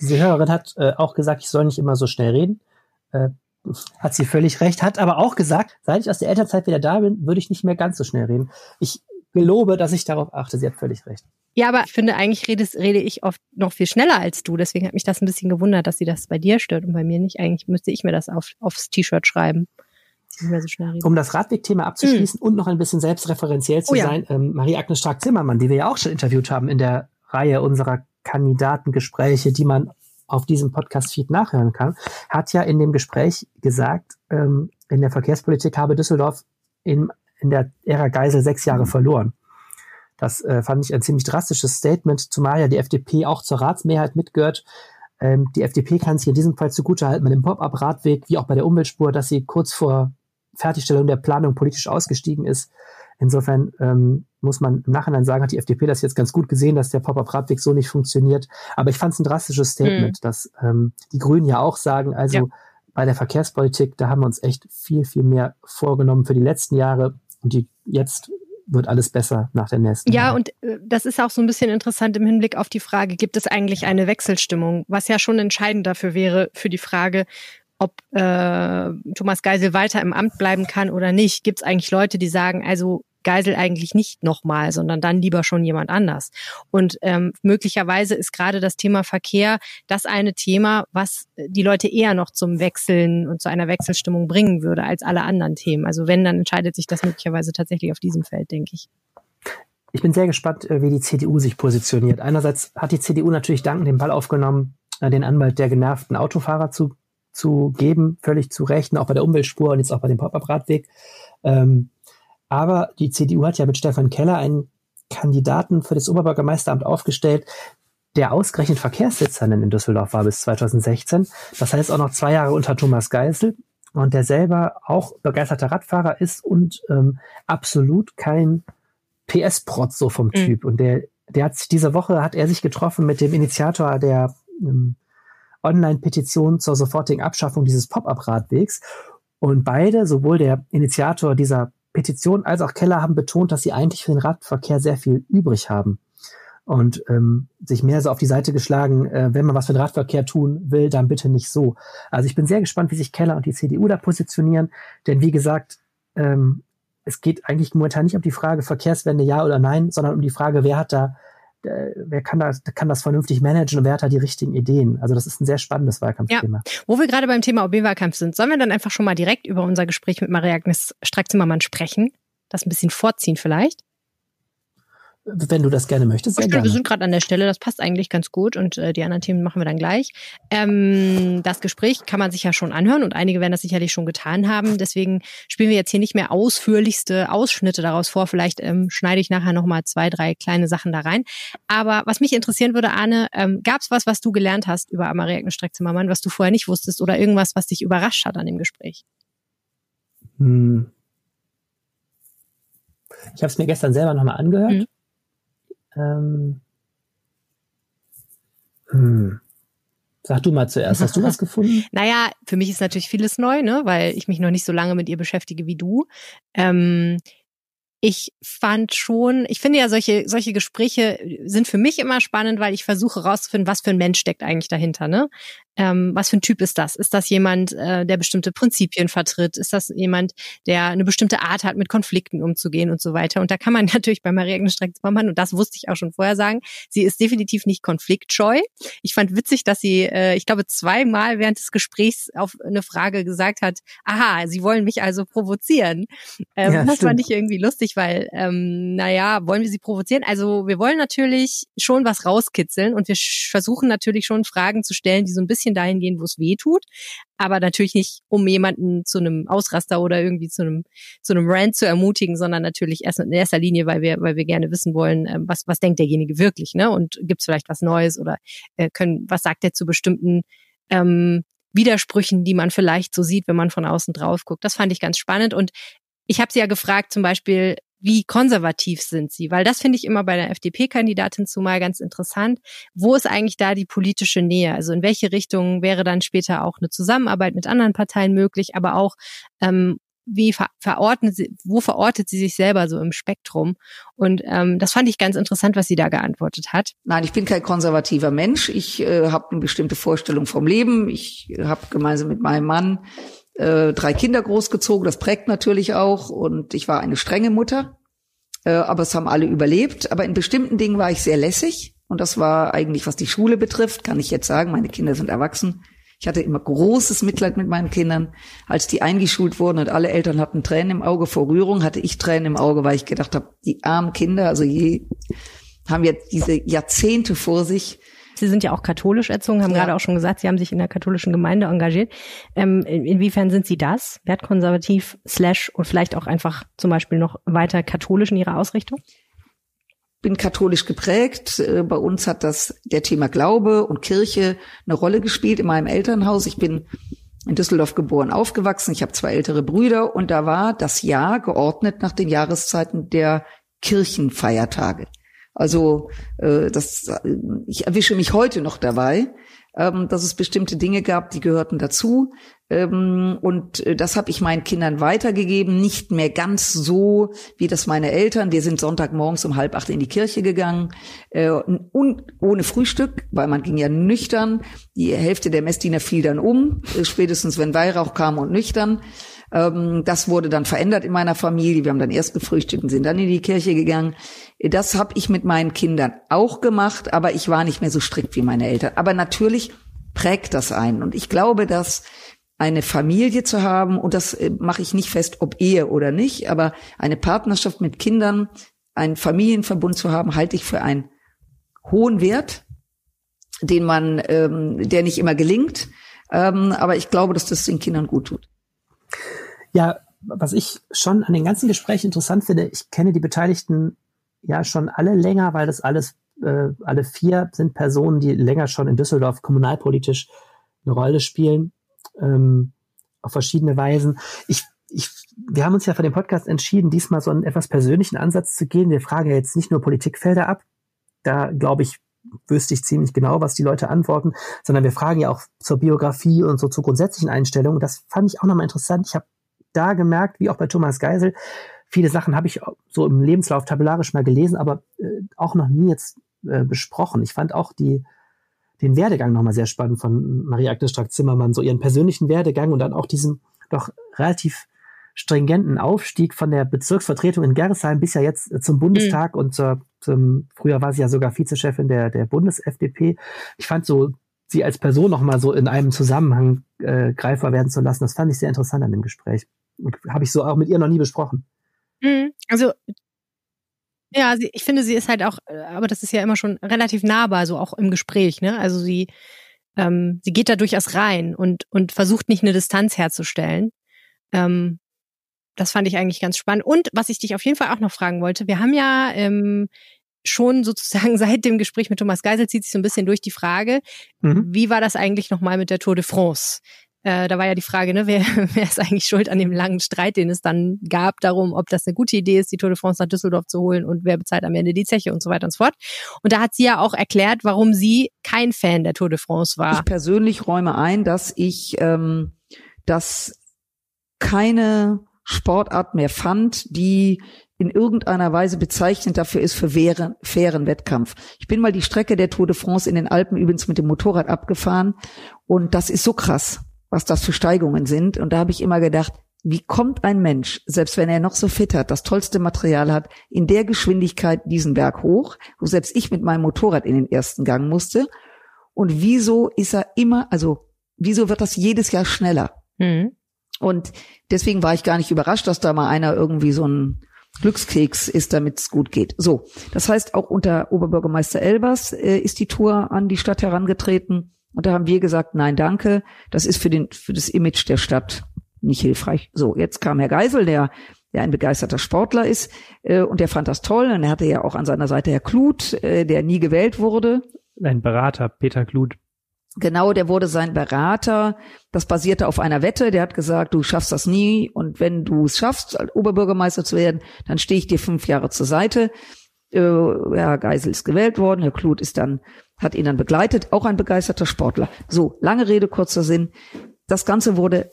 Diese Hörerin hat äh, auch gesagt, ich soll nicht immer so schnell reden. Äh, hat sie völlig recht, hat aber auch gesagt, seit ich aus der Elternzeit wieder da bin, würde ich nicht mehr ganz so schnell reden. Ich gelobe, dass ich darauf achte. Sie hat völlig recht. Ja, aber ich finde, eigentlich redes, rede ich oft noch viel schneller als du. Deswegen hat mich das ein bisschen gewundert, dass sie das bei dir stört und bei mir nicht. Eigentlich müsste ich mir das auf, aufs T-Shirt schreiben. So um das Radwegthema abzuschließen mhm. und noch ein bisschen selbstreferenziell zu oh, ja. sein, ähm, Marie-Agnes Strack-Zimmermann, die wir ja auch schon interviewt haben in der Reihe unserer Kandidatengespräche, die man auf diesem Podcast-Feed nachhören kann, hat ja in dem Gespräch gesagt, ähm, in der Verkehrspolitik habe Düsseldorf in, in der Ära Geisel sechs Jahre mhm. verloren. Das äh, fand ich ein ziemlich drastisches Statement, zumal ja die FDP auch zur Ratsmehrheit mitgehört. Ähm, die FDP kann sich in diesem Fall zugutehalten mit dem Pop-up-Radweg, wie auch bei der Umweltspur, dass sie kurz vor Fertigstellung der Planung politisch ausgestiegen ist. Insofern ähm, muss man im Nachhinein sagen, hat die FDP das jetzt ganz gut gesehen, dass der Pop-up-Radweg so nicht funktioniert. Aber ich fand es ein drastisches Statement, mhm. dass ähm, die Grünen ja auch sagen, also ja. bei der Verkehrspolitik, da haben wir uns echt viel, viel mehr vorgenommen für die letzten Jahre und die jetzt wird alles besser nach der nächsten. Ja, Jahr. und äh, das ist auch so ein bisschen interessant im Hinblick auf die Frage, gibt es eigentlich eine Wechselstimmung, was ja schon entscheidend dafür wäre, für die Frage, ob äh, Thomas Geisel weiter im Amt bleiben kann oder nicht. Gibt es eigentlich Leute, die sagen, also Geisel eigentlich nicht nochmal, sondern dann lieber schon jemand anders. Und ähm, möglicherweise ist gerade das Thema Verkehr das eine Thema, was die Leute eher noch zum Wechseln und zu einer Wechselstimmung bringen würde als alle anderen Themen. Also wenn, dann entscheidet sich das möglicherweise tatsächlich auf diesem Feld, denke ich. Ich bin sehr gespannt, äh, wie die CDU sich positioniert. Einerseits hat die CDU natürlich danken den Ball aufgenommen, äh, den Anwalt der genervten Autofahrer zu, zu geben, völlig zu Recht, auch bei der Umweltspur und jetzt auch bei dem Pop-Up-Radweg. Ähm, aber die CDU hat ja mit Stefan Keller einen Kandidaten für das Oberbürgermeisteramt aufgestellt, der ausgerechnet Verkehrssitzerin in Düsseldorf war bis 2016. Das heißt auch noch zwei Jahre unter Thomas Geisel und der selber auch begeisterter Radfahrer ist und ähm, absolut kein PS-Protz so vom mhm. Typ. Und der, der hat sich diese Woche hat er sich getroffen mit dem Initiator der ähm, Online-Petition zur sofortigen Abschaffung dieses Pop-up-Radwegs. Und beide, sowohl der Initiator dieser Petition als auch Keller haben betont, dass sie eigentlich für den Radverkehr sehr viel übrig haben und ähm, sich mehr so auf die Seite geschlagen, äh, wenn man was für den Radverkehr tun will, dann bitte nicht so. Also ich bin sehr gespannt, wie sich Keller und die CDU da positionieren, denn wie gesagt, ähm, es geht eigentlich momentan nicht um die Frage Verkehrswende ja oder nein, sondern um die Frage, wer hat da wer kann das, kann das vernünftig managen und wer hat da die richtigen Ideen? Also das ist ein sehr spannendes Wahlkampfthema. Ja. Wo wir gerade beim Thema OB-Wahlkampf sind, sollen wir dann einfach schon mal direkt über unser Gespräch mit Maria-Agnes Strack-Zimmermann sprechen? Das ein bisschen vorziehen vielleicht? Wenn du das gerne möchtest, sehr gerne. Wir sind gerade an der Stelle, das passt eigentlich ganz gut und äh, die anderen Themen machen wir dann gleich. Ähm, das Gespräch kann man sich ja schon anhören und einige werden das sicherlich schon getan haben. Deswegen spielen wir jetzt hier nicht mehr ausführlichste Ausschnitte daraus vor. Vielleicht ähm, schneide ich nachher nochmal zwei, drei kleine Sachen da rein. Aber was mich interessieren würde, Arne, ähm, gab es was, was du gelernt hast über Amarie Streck-Zimmermann, was du vorher nicht wusstest oder irgendwas, was dich überrascht hat an dem Gespräch? Hm. Ich habe es mir gestern selber nochmal angehört. Mhm. Ähm, Hm. Sag du mal zuerst, hast du was gefunden? naja, für mich ist natürlich vieles neu, ne, weil ich mich noch nicht so lange mit ihr beschäftige wie du. Ähm, ich fand schon, ich finde ja solche, solche Gespräche sind für mich immer spannend, weil ich versuche rauszufinden, was für ein Mensch steckt eigentlich dahinter, ne? Ähm, was für ein Typ ist das? Ist das jemand, äh, der bestimmte Prinzipien vertritt? Ist das jemand, der eine bestimmte Art hat, mit Konflikten umzugehen und so weiter? Und da kann man natürlich bei Maria Agnes Strack-Zimmermann, und das wusste ich auch schon vorher sagen, sie ist definitiv nicht konfliktscheu. Ich fand witzig, dass sie, äh, ich glaube, zweimal während des Gesprächs auf eine Frage gesagt hat, aha, sie wollen mich also provozieren. Ähm, ja, das stimmt. fand ich irgendwie lustig, weil, ähm, naja, wollen wir sie provozieren? Also wir wollen natürlich schon was rauskitzeln und wir versuchen natürlich schon Fragen zu stellen, die so ein bisschen bisschen dahin gehen, wo es weh tut. Aber natürlich nicht, um jemanden zu einem Ausraster oder irgendwie zu einem, zu einem Rant zu ermutigen, sondern natürlich erst in erster Linie, weil wir, weil wir gerne wissen wollen, ähm, was, was denkt derjenige wirklich, ne? Und gibt es vielleicht was Neues oder äh, können, was sagt er zu bestimmten ähm, Widersprüchen, die man vielleicht so sieht, wenn man von außen drauf guckt. Das fand ich ganz spannend. Und ich habe sie ja gefragt, zum Beispiel, wie konservativ sind sie? Weil das finde ich immer bei der FDP-Kandidatin zumal ganz interessant. Wo ist eigentlich da die politische Nähe? Also in welche Richtung wäre dann später auch eine Zusammenarbeit mit anderen Parteien möglich, aber auch ähm, wie ver verordnet sie, wo verortet sie sich selber so im Spektrum? Und ähm, das fand ich ganz interessant, was sie da geantwortet hat. Nein, ich bin kein konservativer Mensch. Ich äh, habe eine bestimmte Vorstellung vom Leben. Ich habe gemeinsam mit meinem Mann äh, drei Kinder großgezogen, das prägt natürlich auch. Und ich war eine strenge Mutter, äh, aber es haben alle überlebt. Aber in bestimmten Dingen war ich sehr lässig. Und das war eigentlich, was die Schule betrifft, kann ich jetzt sagen, meine Kinder sind erwachsen. Ich hatte immer großes Mitleid mit meinen Kindern. Als die eingeschult wurden und alle Eltern hatten Tränen im Auge vor Rührung, hatte ich Tränen im Auge, weil ich gedacht habe, die armen Kinder, also je, haben jetzt diese Jahrzehnte vor sich, Sie sind ja auch katholisch erzogen, haben ja. gerade auch schon gesagt, Sie haben sich in der katholischen Gemeinde engagiert. Ähm, inwiefern sind Sie das, wertkonservativ, slash und vielleicht auch einfach zum Beispiel noch weiter katholisch in Ihrer Ausrichtung? bin katholisch geprägt. Äh, bei uns hat das der Thema Glaube und Kirche eine Rolle gespielt in meinem Elternhaus. Ich bin in Düsseldorf geboren, aufgewachsen. Ich habe zwei ältere Brüder und da war das Jahr geordnet nach den Jahreszeiten der Kirchenfeiertage. Also äh, das, ich erwische mich heute noch dabei, ähm, dass es bestimmte Dinge gab, die gehörten dazu. Ähm, und äh, das habe ich meinen Kindern weitergegeben, nicht mehr ganz so wie das meine Eltern. Wir sind Sonntagmorgens um halb acht in die Kirche gegangen äh, und ohne Frühstück, weil man ging ja nüchtern. Die Hälfte der Messdiener fiel dann um, äh, spätestens wenn Weihrauch kam und nüchtern. Ähm, das wurde dann verändert in meiner Familie. Wir haben dann erst gefrühstückt und sind dann in die Kirche gegangen. Das habe ich mit meinen Kindern auch gemacht, aber ich war nicht mehr so strikt wie meine Eltern. Aber natürlich prägt das einen. Und ich glaube, dass eine Familie zu haben, und das äh, mache ich nicht fest, ob Ehe oder nicht, aber eine Partnerschaft mit Kindern, einen Familienverbund zu haben, halte ich für einen hohen Wert, den man, ähm, der nicht immer gelingt. Ähm, aber ich glaube, dass das den Kindern gut tut. Ja, was ich schon an den ganzen Gesprächen interessant finde, ich kenne die Beteiligten ja schon alle länger, weil das alles, äh, alle vier sind Personen, die länger schon in Düsseldorf kommunalpolitisch eine Rolle spielen, ähm, auf verschiedene Weisen. Ich, ich, wir haben uns ja für den Podcast entschieden, diesmal so einen etwas persönlichen Ansatz zu gehen. Wir fragen ja jetzt nicht nur Politikfelder ab. Da, glaube ich, wüsste ich ziemlich genau, was die Leute antworten, sondern wir fragen ja auch zur Biografie und so zu grundsätzlichen Einstellungen. Das fand ich auch nochmal interessant. Ich habe da gemerkt, wie auch bei Thomas Geisel, viele Sachen habe ich so im Lebenslauf tabellarisch mal gelesen, aber äh, auch noch nie jetzt äh, besprochen. Ich fand auch die, den Werdegang nochmal sehr spannend von Maria Agnes Strack-Zimmermann, so ihren persönlichen Werdegang und dann auch diesen doch relativ stringenten Aufstieg von der Bezirksvertretung in Gerresheim bis ja jetzt äh, zum Bundestag mhm. und zur, zum, früher war sie ja sogar Vizechefin der, der Bundes-FDP. Ich fand so, sie als Person nochmal so in einem Zusammenhang äh, greifbar werden zu lassen, das fand ich sehr interessant an dem Gespräch. Habe ich so auch mit ihr noch nie besprochen. Mhm. Also ja, sie, ich finde, sie ist halt auch, äh, aber das ist ja immer schon relativ nahbar, so auch im Gespräch, ne? Also sie, ähm, sie geht da durchaus rein und, und versucht nicht eine Distanz herzustellen. Ähm, das fand ich eigentlich ganz spannend. Und was ich dich auf jeden Fall auch noch fragen wollte, wir haben ja ähm, schon sozusagen seit dem Gespräch mit Thomas Geisel zieht sich so ein bisschen durch die Frage, mhm. wie war das eigentlich nochmal mit der Tour de France? Äh, da war ja die Frage, ne, wer, wer ist eigentlich schuld an dem langen Streit, den es dann gab, darum, ob das eine gute Idee ist, die Tour de France nach Düsseldorf zu holen und wer bezahlt am Ende die Zeche und so weiter und so fort. Und da hat sie ja auch erklärt, warum sie kein Fan der Tour de France war. Ich persönlich räume ein, dass ich ähm, das keine Sportart mehr fand, die in irgendeiner Weise bezeichnend dafür ist für fairen, fairen Wettkampf. Ich bin mal die Strecke der Tour de France in den Alpen übrigens mit dem Motorrad abgefahren und das ist so krass, was das für Steigungen sind. Und da habe ich immer gedacht, wie kommt ein Mensch, selbst wenn er noch so fit hat, das tollste Material hat, in der Geschwindigkeit diesen Berg hoch, wo selbst ich mit meinem Motorrad in den ersten Gang musste? Und wieso ist er immer, also wieso wird das jedes Jahr schneller? Mhm. Und deswegen war ich gar nicht überrascht, dass da mal einer irgendwie so ein Glückskeks ist, damit es gut geht. So, das heißt, auch unter Oberbürgermeister Elbers äh, ist die Tour an die Stadt herangetreten. Und da haben wir gesagt, nein, danke, das ist für, den, für das Image der Stadt nicht hilfreich. So, jetzt kam Herr Geisel, der, der ein begeisterter Sportler ist, äh, und der fand das toll. Und er hatte ja auch an seiner Seite Herr Kluth, äh, der nie gewählt wurde. Ein Berater, Peter Kluth. Genau, der wurde sein Berater. Das basierte auf einer Wette. Der hat gesagt, du schaffst das nie und wenn du es schaffst, Oberbürgermeister zu werden, dann stehe ich dir fünf Jahre zur Seite. Äh, Herr Geisel ist gewählt worden, Herr Kluth ist dann, hat ihn dann begleitet, auch ein begeisterter Sportler. So, lange Rede, kurzer Sinn. Das Ganze wurde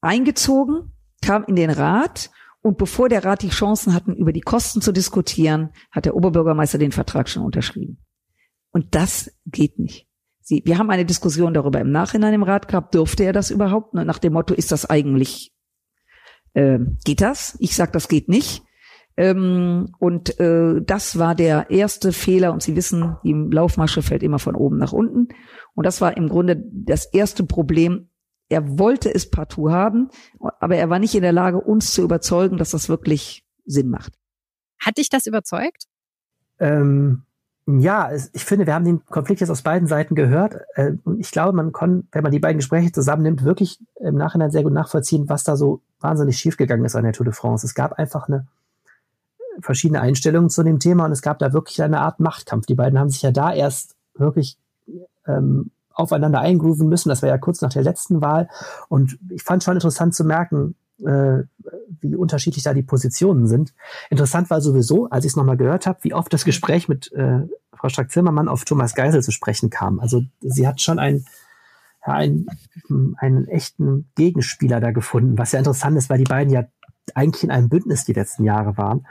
eingezogen, kam in den Rat und bevor der Rat die Chancen hatten, über die Kosten zu diskutieren, hat der Oberbürgermeister den Vertrag schon unterschrieben. Und das geht nicht. Sie, wir haben eine Diskussion darüber im Nachhinein im Rat gehabt, dürfte er das überhaupt? Nach dem Motto, ist das eigentlich, äh, geht das? Ich sag, das geht nicht. Ähm, und äh, das war der erste Fehler. Und Sie wissen, die Laufmasche fällt immer von oben nach unten. Und das war im Grunde das erste Problem. Er wollte es partout haben, aber er war nicht in der Lage, uns zu überzeugen, dass das wirklich Sinn macht. Hat dich das überzeugt? Ähm, ja, ich finde, wir haben den Konflikt jetzt aus beiden Seiten gehört. Äh, und ich glaube, man kann, wenn man die beiden Gespräche zusammennimmt, wirklich im Nachhinein sehr gut nachvollziehen, was da so wahnsinnig schiefgegangen ist an der Tour de France. Es gab einfach eine verschiedene Einstellungen zu dem Thema und es gab da wirklich eine Art Machtkampf. Die beiden haben sich ja da erst wirklich ähm, aufeinander eingrooven müssen. Das war ja kurz nach der letzten Wahl. Und ich fand schon interessant zu merken, äh, wie unterschiedlich da die Positionen sind. Interessant war sowieso, als ich es nochmal gehört habe, wie oft das Gespräch mit äh, Frau Strack-Zimmermann auf Thomas Geisel zu sprechen kam. Also sie hat schon ein, einen, einen echten Gegenspieler da gefunden, was ja interessant ist, weil die beiden ja eigentlich in einem Bündnis die letzten Jahre waren.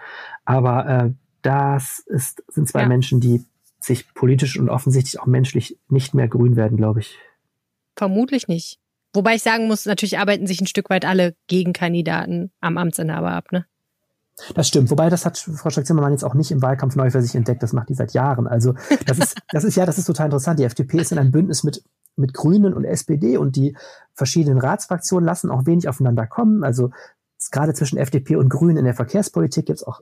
Aber äh, das ist, sind zwei ja. Menschen, die sich politisch und offensichtlich auch menschlich nicht mehr grün werden, glaube ich. Vermutlich nicht. Wobei ich sagen muss, natürlich arbeiten sich ein Stück weit alle Gegenkandidaten am Amtsinhaber ab, ne? Das stimmt. Wobei, das hat Frau Strack-Zimmermann jetzt auch nicht im Wahlkampf neu für sich entdeckt. Das macht die seit Jahren. Also, das ist, das ist ja, das ist total interessant. Die FDP ist in einem Bündnis mit, mit Grünen und SPD und die verschiedenen Ratsfraktionen lassen auch wenig aufeinander kommen. Also, gerade zwischen FDP und Grünen in der Verkehrspolitik gibt es auch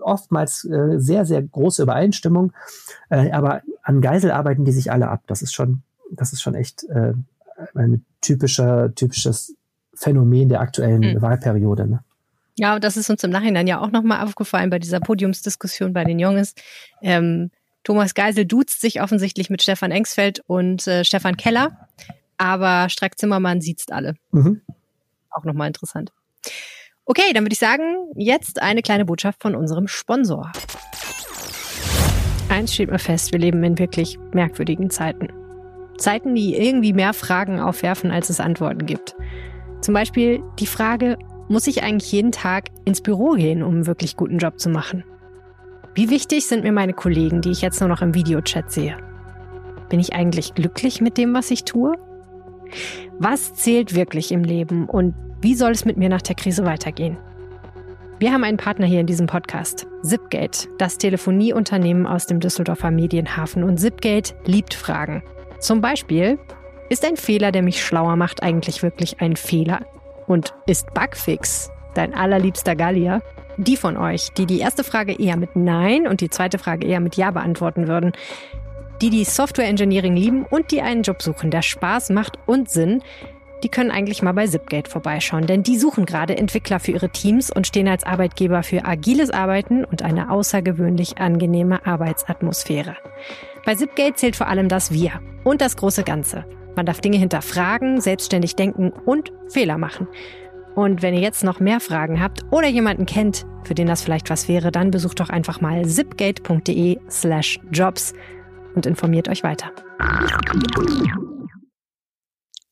oftmals äh, sehr, sehr große Übereinstimmung. Äh, aber an Geisel arbeiten die sich alle ab. Das ist schon, das ist schon echt äh, ein typischer, typisches Phänomen der aktuellen mhm. Wahlperiode. Ne? Ja, und das ist uns im Nachhinein ja auch nochmal aufgefallen bei dieser Podiumsdiskussion bei den Jungs. Ähm, Thomas Geisel duzt sich offensichtlich mit Stefan Engsfeld und äh, Stefan Keller, aber Strack Zimmermann sieht's alle. Mhm. Auch nochmal interessant. Okay, dann würde ich sagen, jetzt eine kleine Botschaft von unserem Sponsor. Eins steht mir fest, wir leben in wirklich merkwürdigen Zeiten. Zeiten, die irgendwie mehr Fragen aufwerfen, als es Antworten gibt. Zum Beispiel die Frage, muss ich eigentlich jeden Tag ins Büro gehen, um einen wirklich guten Job zu machen? Wie wichtig sind mir meine Kollegen, die ich jetzt nur noch im Videochat sehe? Bin ich eigentlich glücklich mit dem, was ich tue? Was zählt wirklich im Leben und wie soll es mit mir nach der Krise weitergehen? Wir haben einen Partner hier in diesem Podcast, Zipgate, das Telefonieunternehmen aus dem Düsseldorfer Medienhafen. Und Zipgate liebt Fragen. Zum Beispiel, ist ein Fehler, der mich schlauer macht, eigentlich wirklich ein Fehler? Und ist Bugfix dein allerliebster Gallier? Die von euch, die die erste Frage eher mit Nein und die zweite Frage eher mit Ja beantworten würden, die die Software Engineering lieben und die einen Job suchen, der Spaß macht und Sinn, die können eigentlich mal bei Zipgate vorbeischauen, denn die suchen gerade Entwickler für ihre Teams und stehen als Arbeitgeber für agiles Arbeiten und eine außergewöhnlich angenehme Arbeitsatmosphäre. Bei Zipgate zählt vor allem das Wir und das große Ganze. Man darf Dinge hinterfragen, selbstständig denken und Fehler machen. Und wenn ihr jetzt noch mehr Fragen habt oder jemanden kennt, für den das vielleicht was wäre, dann besucht doch einfach mal zipgate.de slash jobs und informiert euch weiter.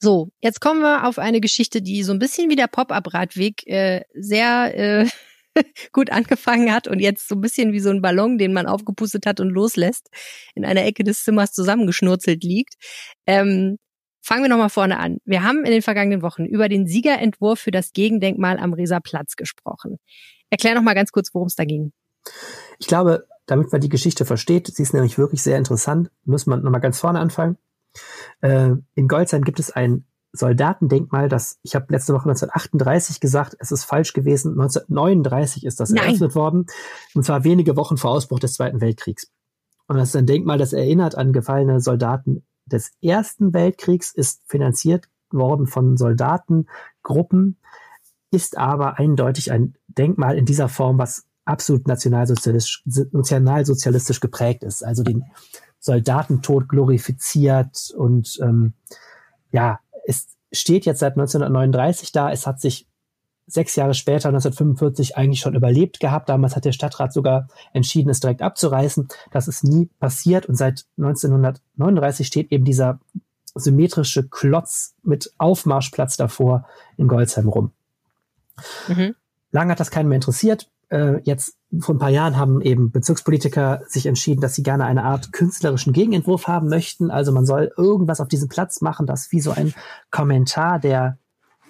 So, jetzt kommen wir auf eine Geschichte, die so ein bisschen wie der Pop-up-Radweg äh, sehr äh, gut angefangen hat und jetzt so ein bisschen wie so ein Ballon, den man aufgepustet hat und loslässt, in einer Ecke des Zimmers zusammengeschnurzelt liegt. Ähm, fangen wir nochmal vorne an. Wir haben in den vergangenen Wochen über den Siegerentwurf für das Gegendenkmal am Reser gesprochen. Erklär noch mal ganz kurz, worum es da ging. Ich glaube, damit man die Geschichte versteht, sie ist nämlich wirklich sehr interessant, muss man nochmal ganz vorne anfangen. Äh, in Goldsheim gibt es ein Soldatendenkmal, das, ich habe letzte Woche 1938 gesagt, es ist falsch gewesen, 1939 ist das Nein. eröffnet worden, und zwar wenige Wochen vor Ausbruch des Zweiten Weltkriegs. Und das ist ein Denkmal, das erinnert an gefallene Soldaten des Ersten Weltkriegs, ist finanziert worden von Soldatengruppen, ist aber eindeutig ein Denkmal in dieser Form, was absolut nationalsozialistisch, nationalsozialistisch geprägt ist. Also den Soldatentod glorifiziert und ähm, ja, es steht jetzt seit 1939 da. Es hat sich sechs Jahre später, 1945, eigentlich schon überlebt gehabt. Damals hat der Stadtrat sogar entschieden, es direkt abzureißen. Das ist nie passiert und seit 1939 steht eben dieser symmetrische Klotz mit Aufmarschplatz davor in Goldsheim rum. Mhm. Lange hat das keinen mehr interessiert äh, jetzt vor ein paar Jahren haben eben Bezirkspolitiker sich entschieden, dass sie gerne eine Art künstlerischen Gegenentwurf haben möchten. Also man soll irgendwas auf diesem Platz machen, das wie so ein Kommentar der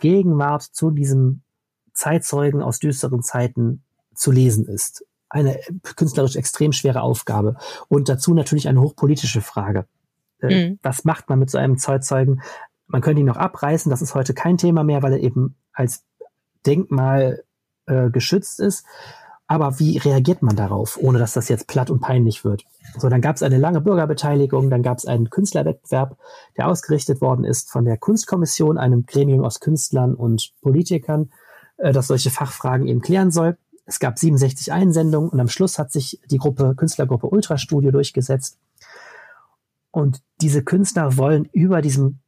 Gegenwart zu diesem Zeitzeugen aus düsteren Zeiten zu lesen ist. Eine künstlerisch extrem schwere Aufgabe. Und dazu natürlich eine hochpolitische Frage. Äh, mhm. Was macht man mit so einem Zeitzeugen? Man könnte ihn noch abreißen, das ist heute kein Thema mehr, weil er eben als Denkmal äh, geschützt ist. Aber wie reagiert man darauf, ohne dass das jetzt platt und peinlich wird? So, dann gab es eine lange Bürgerbeteiligung, dann gab es einen Künstlerwettbewerb, der ausgerichtet worden ist von der Kunstkommission, einem Gremium aus Künstlern und Politikern, äh, das solche Fachfragen eben klären soll. Es gab 67 Einsendungen und am Schluss hat sich die Gruppe, Künstlergruppe Ultrastudio durchgesetzt. Und diese Künstler wollen über diesem,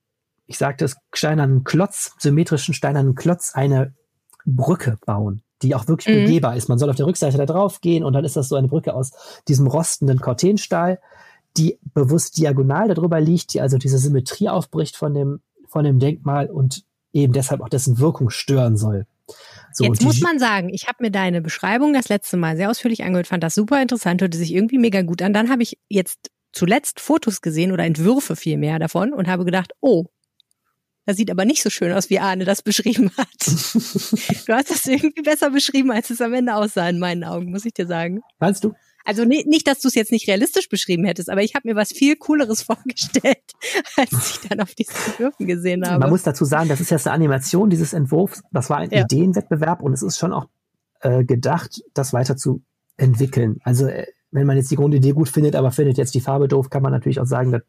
ich sagte es, steinernen Klotz, symmetrischen steinernen Klotz eine Brücke bauen die auch wirklich mhm. begehbar ist. Man soll auf der Rückseite da drauf gehen und dann ist das so eine Brücke aus diesem rostenden Cortenstahl, die bewusst diagonal darüber liegt, die also diese Symmetrie aufbricht von dem, von dem Denkmal und eben deshalb auch dessen Wirkung stören soll. So, Jetzt muss man sagen, ich habe mir deine Beschreibung das letzte Mal sehr ausführlich angehört, fand das super interessant, hörte sich irgendwie mega gut an. Dann habe ich jetzt zuletzt Fotos gesehen oder Entwürfe vielmehr davon und habe gedacht, oh, das sieht aber nicht so schön aus, wie Arne das beschrieben hat. du hast das irgendwie besser beschrieben, als es am Ende aussah, in meinen Augen, muss ich dir sagen. Meinst du? Also nicht, nicht dass du es jetzt nicht realistisch beschrieben hättest, aber ich habe mir was viel Cooleres vorgestellt, als ich dann auf diesen Entwürfen gesehen habe. Man muss dazu sagen, das ist jetzt eine Animation dieses Entwurfs. Das war ein ja. Ideenwettbewerb und es ist schon auch äh, gedacht, das weiter zu entwickeln. Also äh, wenn man jetzt die Grundidee gut findet, aber findet jetzt die Farbe doof, kann man natürlich auch sagen, dass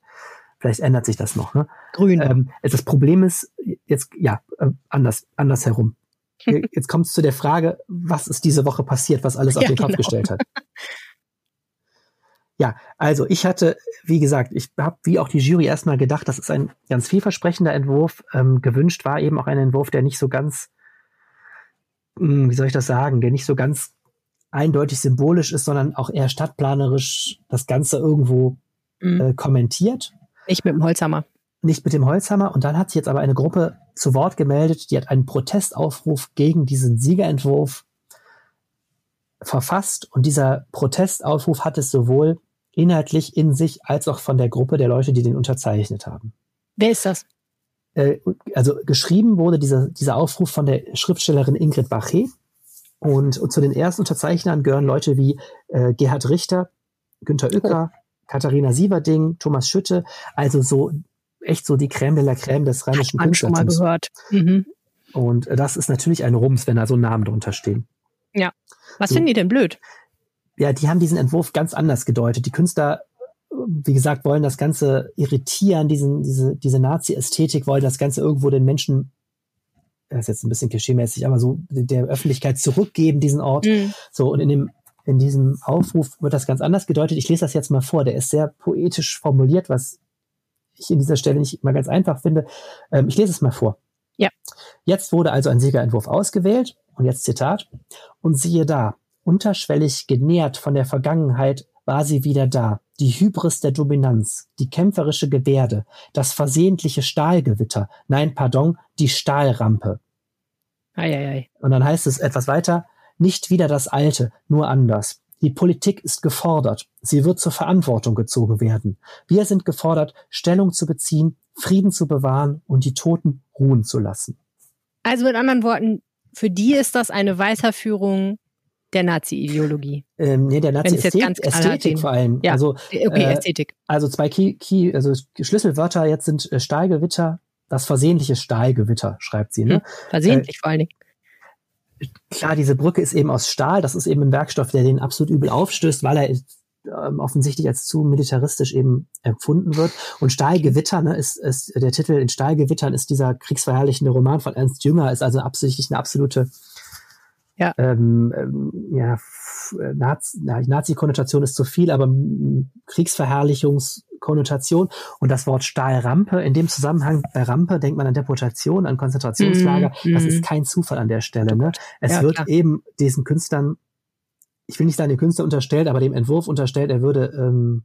Vielleicht ändert sich das noch. Ne? Grün. Ähm, das Problem ist jetzt, ja, äh, anders, anders herum. Jetzt kommt es zu der Frage, was ist diese Woche passiert, was alles auf ja, den Kopf genau. gestellt hat. Ja, also ich hatte, wie gesagt, ich habe wie auch die Jury erstmal gedacht, das ist ein ganz vielversprechender Entwurf. Ähm, gewünscht war eben auch ein Entwurf, der nicht so ganz, mh, hm, wie soll ich das sagen, der nicht so ganz eindeutig symbolisch ist, sondern auch eher stadtplanerisch das Ganze irgendwo mhm. äh, kommentiert. Nicht mit dem Holzhammer. Nicht mit dem Holzhammer. Und dann hat sich jetzt aber eine Gruppe zu Wort gemeldet, die hat einen Protestaufruf gegen diesen Siegerentwurf verfasst. Und dieser Protestaufruf hat es sowohl inhaltlich in sich als auch von der Gruppe der Leute, die den unterzeichnet haben. Wer ist das? Äh, also geschrieben wurde dieser, dieser Aufruf von der Schriftstellerin Ingrid Bachet. Und, und zu den ersten Unterzeichnern gehören Leute wie äh, Gerhard Richter, Günter Uecker. Katharina Sieverding, Thomas Schütte, also so echt so die Crème de la Crème des rheinischen Hat man schon mal gehört. Mhm. Und das ist natürlich ein Rums, wenn da so Namen drunter stehen. Ja. Was so. finden die denn blöd? Ja, die haben diesen Entwurf ganz anders gedeutet. Die Künstler, wie gesagt, wollen das Ganze irritieren, diesen, diese, diese Nazi-Ästhetik, wollen das Ganze irgendwo den Menschen, das ist jetzt ein bisschen klischeemäßig, aber so der Öffentlichkeit zurückgeben, diesen Ort. Mhm. So, und in dem in diesem Aufruf wird das ganz anders gedeutet. Ich lese das jetzt mal vor. Der ist sehr poetisch formuliert, was ich in dieser Stelle nicht immer ganz einfach finde. Ähm, ich lese es mal vor. Ja. Jetzt wurde also ein Siegerentwurf ausgewählt und jetzt Zitat. Und siehe da, unterschwellig genährt von der Vergangenheit war sie wieder da. Die Hybris der Dominanz, die kämpferische Gebärde, das versehentliche Stahlgewitter, nein, pardon, die Stahlrampe. Eieiei. Und dann heißt es etwas weiter, nicht wieder das Alte, nur anders. Die Politik ist gefordert. Sie wird zur Verantwortung gezogen werden. Wir sind gefordert, Stellung zu beziehen, Frieden zu bewahren und die Toten ruhen zu lassen. Also mit anderen Worten, für die ist das eine Weiterführung der Nazi-Ideologie. Ähm, nee, der Nazi-Ästhetik Ästhetik vor allem. Ja, also, okay, äh, Ästhetik. also zwei Key, Key, also Schlüsselwörter jetzt sind äh, Stahlgewitter, das versehentliche Stahlgewitter, schreibt sie. Ne? Hm, versehentlich vor allen Dingen. Klar, diese Brücke ist eben aus Stahl, das ist eben ein Werkstoff, der den absolut übel aufstößt, weil er ähm, offensichtlich als zu militaristisch eben empfunden wird. Und Stahlgewitter, ne, ist, ist der Titel in Stahlgewittern ist dieser kriegsverherrlichende Roman von Ernst Jünger, ist also absichtlich eine absolute ja. ähm, ähm, ja, äh, Nazi- na, Nazi-Konnotation ist zu viel, aber mm, Kriegsverherrlichungskonnotation und das Wort Stahlrampe, in dem Zusammenhang bei Rampe denkt man an Deportation, an Konzentrationslager, Mhm, das mhm. ist kein Zufall an der Stelle. Ne? Es Ja, wird klar. eben diesen Künstlern, ich will nicht sagen, den Künstler unterstellt, aber dem Entwurf unterstellt, er würde ähm,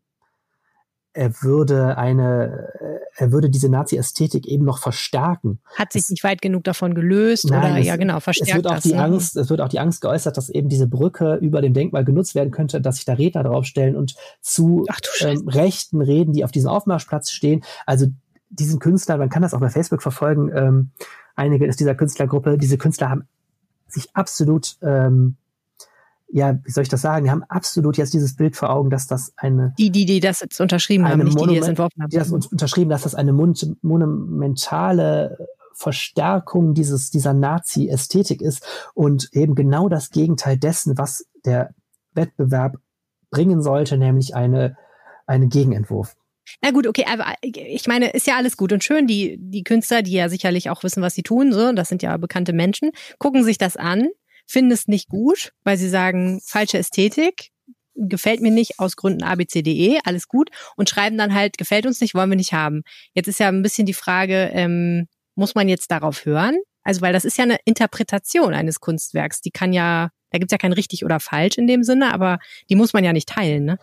er würde eine, äh, er würde diese Nazi-Ästhetik eben noch verstärken. Hat sich nicht weit genug davon gelöst Nein, oder es- ja genau, Es verstärkt wird auch das. die ne? Angst, es wird auch die Angst geäußert, dass eben diese Brücke über dem Denkmal genutzt werden könnte, dass sich da Redner draufstellen und zu ähm, Rechten reden, die auf diesem Aufmarschplatz stehen. Also diesen Künstler, man kann das auch bei Facebook verfolgen, ähm, einige aus dieser Künstlergruppe, diese Künstler haben sich absolut, ähm, ja, wie soll ich das sagen, die haben absolut jetzt dieses Bild vor Augen, dass das eine Die, die, die das jetzt unterschrieben haben, nicht die, die das entworfen haben. die das uns unterschrieben, dass das eine mon monumentale Verstärkung dieses, dieser Nazi-Ästhetik ist und eben genau das Gegenteil dessen, was der Wettbewerb bringen sollte, nämlich eine, einen Gegenentwurf. Na gut, okay, aber ich meine, ist ja alles gut und schön. Die, die Künstler, die ja sicherlich auch wissen, was sie tun, so, das sind ja bekannte Menschen, gucken sich das an, finden es nicht gut, weil sie sagen, falsche Ästhetik, gefällt mir nicht aus Gründen abcde, alles gut, und schreiben dann halt, gefällt uns nicht, wollen wir nicht haben. Jetzt ist ja ein bisschen die Frage, ähm, muss man jetzt darauf hören? Also, weil das ist ja eine Interpretation eines Kunstwerks, die kann ja, da gibt's ja kein richtig oder falsch in dem Sinne, aber die muss man ja nicht teilen, ne?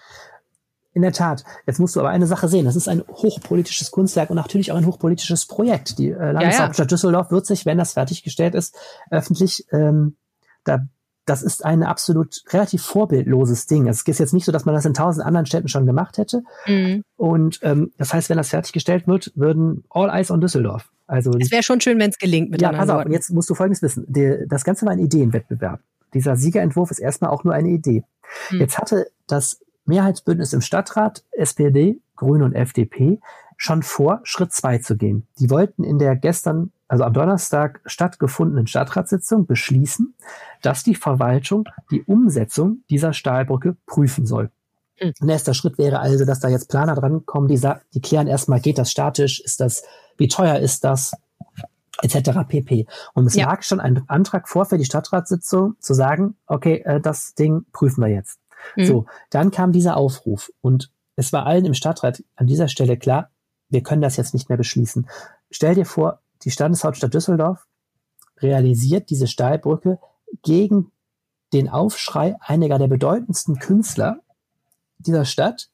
In der Tat. Jetzt musst du aber eine Sache sehen. Das ist ein hochpolitisches Kunstwerk und natürlich auch ein hochpolitisches Projekt. Die äh, Landeshauptstadt Düsseldorf wird sich, wenn das fertiggestellt ist, öffentlich, ähm, da, das ist ein absolut relativ vorbildloses Ding. Es ist jetzt nicht so, dass man das in tausend anderen Städten schon gemacht hätte. Mhm. Und ähm, das heißt, wenn das fertiggestellt wird, würden all eyes on Düsseldorf. Also Es wäre schon schön, wenn es gelingt mit ja, anderen pass auf, und jetzt musst du Folgendes wissen. Der, das Ganze war ein Ideenwettbewerb. Dieser Siegerentwurf ist erstmal auch nur eine Idee. Hm. Jetzt hatte das Mehrheitsbündnis im Stadtrat, SPD, Grüne und FDP, schon vor, Schritt zwei zu gehen. Die wollten in der gestern, also am Donnerstag stattgefundenen Stadtratssitzung beschließen, dass die Verwaltung die Umsetzung dieser Stahlbrücke prüfen soll. Hm. Nächster Schritt wäre also, dass da jetzt Planer drankommen, die, die klären erstmal, geht das statisch, ist das, wie teuer ist das, etc. pp. Und es Ja. lag schon ein Antrag vor für die Stadtratssitzung zu sagen, okay, äh, das Ding prüfen wir jetzt. Mhm. So, dann kam dieser Aufruf und es war allen im Stadtrat an dieser Stelle klar, wir können das jetzt nicht mehr beschließen. Stell dir vor, die Standeshauptstadt Düsseldorf realisiert diese Stahlbrücke gegen den Aufschrei einiger der bedeutendsten Künstler dieser Stadt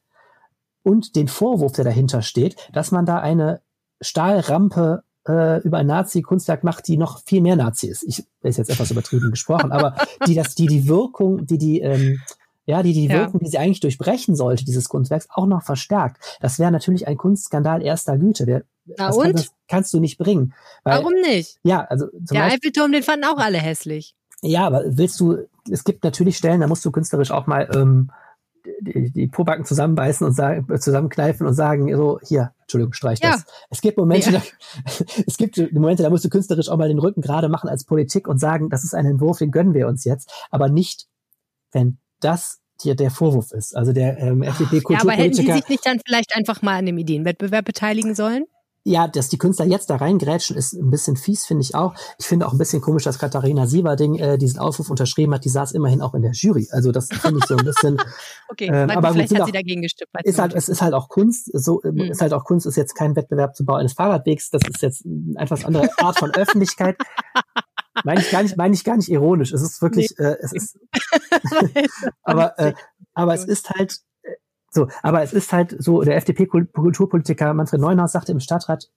und den Vorwurf, der dahinter steht, dass man da eine Stahlrampe äh, über ein Nazi-Kunstwerk macht, die noch viel mehr Nazi ist. Ich ist jetzt etwas übertrieben gesprochen, aber die das, die die Wirkung, die die ähm, ja, die die Ja. Wirkung, die sie eigentlich durchbrechen sollte, dieses Kunstwerks, auch noch verstärkt. Das wäre natürlich ein Kunstskandal erster Güte. Der, Na das, und? Kann, das kannst du nicht bringen. Weil, Warum nicht? Ja, also zum Der Beispiel, Eiffelturm, den fanden auch alle hässlich. ja, aber willst du, es gibt natürlich Stellen, da musst du künstlerisch auch mal ähm, die, die Pobacken zusammenbeißen und sagen, äh, zusammenkneifen und sagen, so, hier, Entschuldigung, streich Ja. das. Es gibt Momente, Ja. da, es gibt Momente, da musst du künstlerisch auch mal den Rücken gerade machen als Politik und sagen, das ist ein Entwurf, den gönnen wir uns jetzt, aber nicht, wenn das hier der Vorwurf ist. Also der ähm, Ja, aber hätten die FDP-Kulturpolitiker. sich nicht dann vielleicht einfach mal an dem Ideenwettbewerb beteiligen sollen? Ja, dass die Künstler jetzt da reingrätschen, ist ein bisschen fies, finde ich auch. Ich finde auch ein bisschen komisch, dass Katharina Sieverding äh, diesen Aufruf unterschrieben hat. Die saß immerhin auch in der Jury. Also das finde ich so ein bisschen. okay, ähm, aber vielleicht hat auch, sie dagegen gestimmt. Ist halt, es ist halt auch Kunst. So hm. ist halt auch Kunst. Ist jetzt kein Wettbewerb zum Bau eines Fahrradwegs. Das ist jetzt eine etwas andere Art von Öffentlichkeit. meine ich gar nicht, meine ich gar nicht ironisch. Es ist wirklich, nee. äh, es ist. aber äh, aber es ist halt so, aber es ist halt so, der FDP-Kulturpolitiker Manfred Neuhaus sagte im Stadtrat,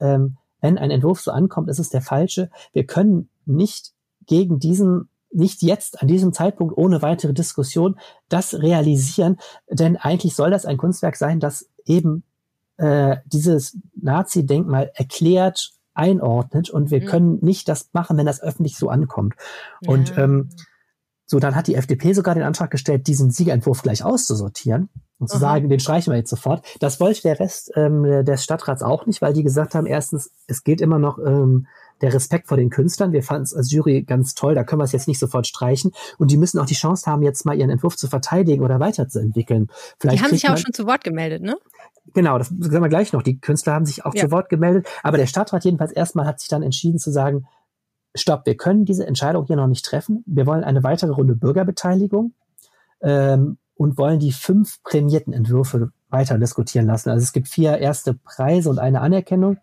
ähm, wenn ein Entwurf so ankommt, ist es der falsche. Wir können nicht gegen diesen, nicht jetzt an diesem Zeitpunkt ohne weitere Diskussion das realisieren, denn eigentlich soll das ein Kunstwerk sein, das eben äh, dieses Nazi-Denkmal erklärt, einordnet und wir mhm. können nicht das machen, wenn das öffentlich so ankommt. Ja. Und ähm, so, dann hat die FDP sogar den Antrag gestellt, diesen Siegerentwurf gleich auszusortieren und zu Aha. sagen, den streichen wir jetzt sofort. Das wollte der Rest ähm, des Stadtrats auch nicht, weil die gesagt haben, erstens, es geht immer noch ähm, der Respekt vor den Künstlern. Wir fanden es als Jury ganz toll, da können wir es jetzt nicht sofort streichen. Und die müssen auch die Chance haben, jetzt mal ihren Entwurf zu verteidigen oder weiterzuentwickeln. Vielleicht die haben sich ja auch schon zu Wort gemeldet, ne? Genau, das sagen wir gleich noch. Die Künstler haben sich auch ja. zu Wort gemeldet. Aber der Stadtrat jedenfalls erstmal hat sich dann entschieden zu sagen, stopp, wir können diese Entscheidung hier noch nicht treffen. Wir wollen eine weitere Runde Bürgerbeteiligung. Ähm, und wollen die fünf prämierten Entwürfe weiter diskutieren lassen. Also es gibt vier erste Preise und eine Anerkennung.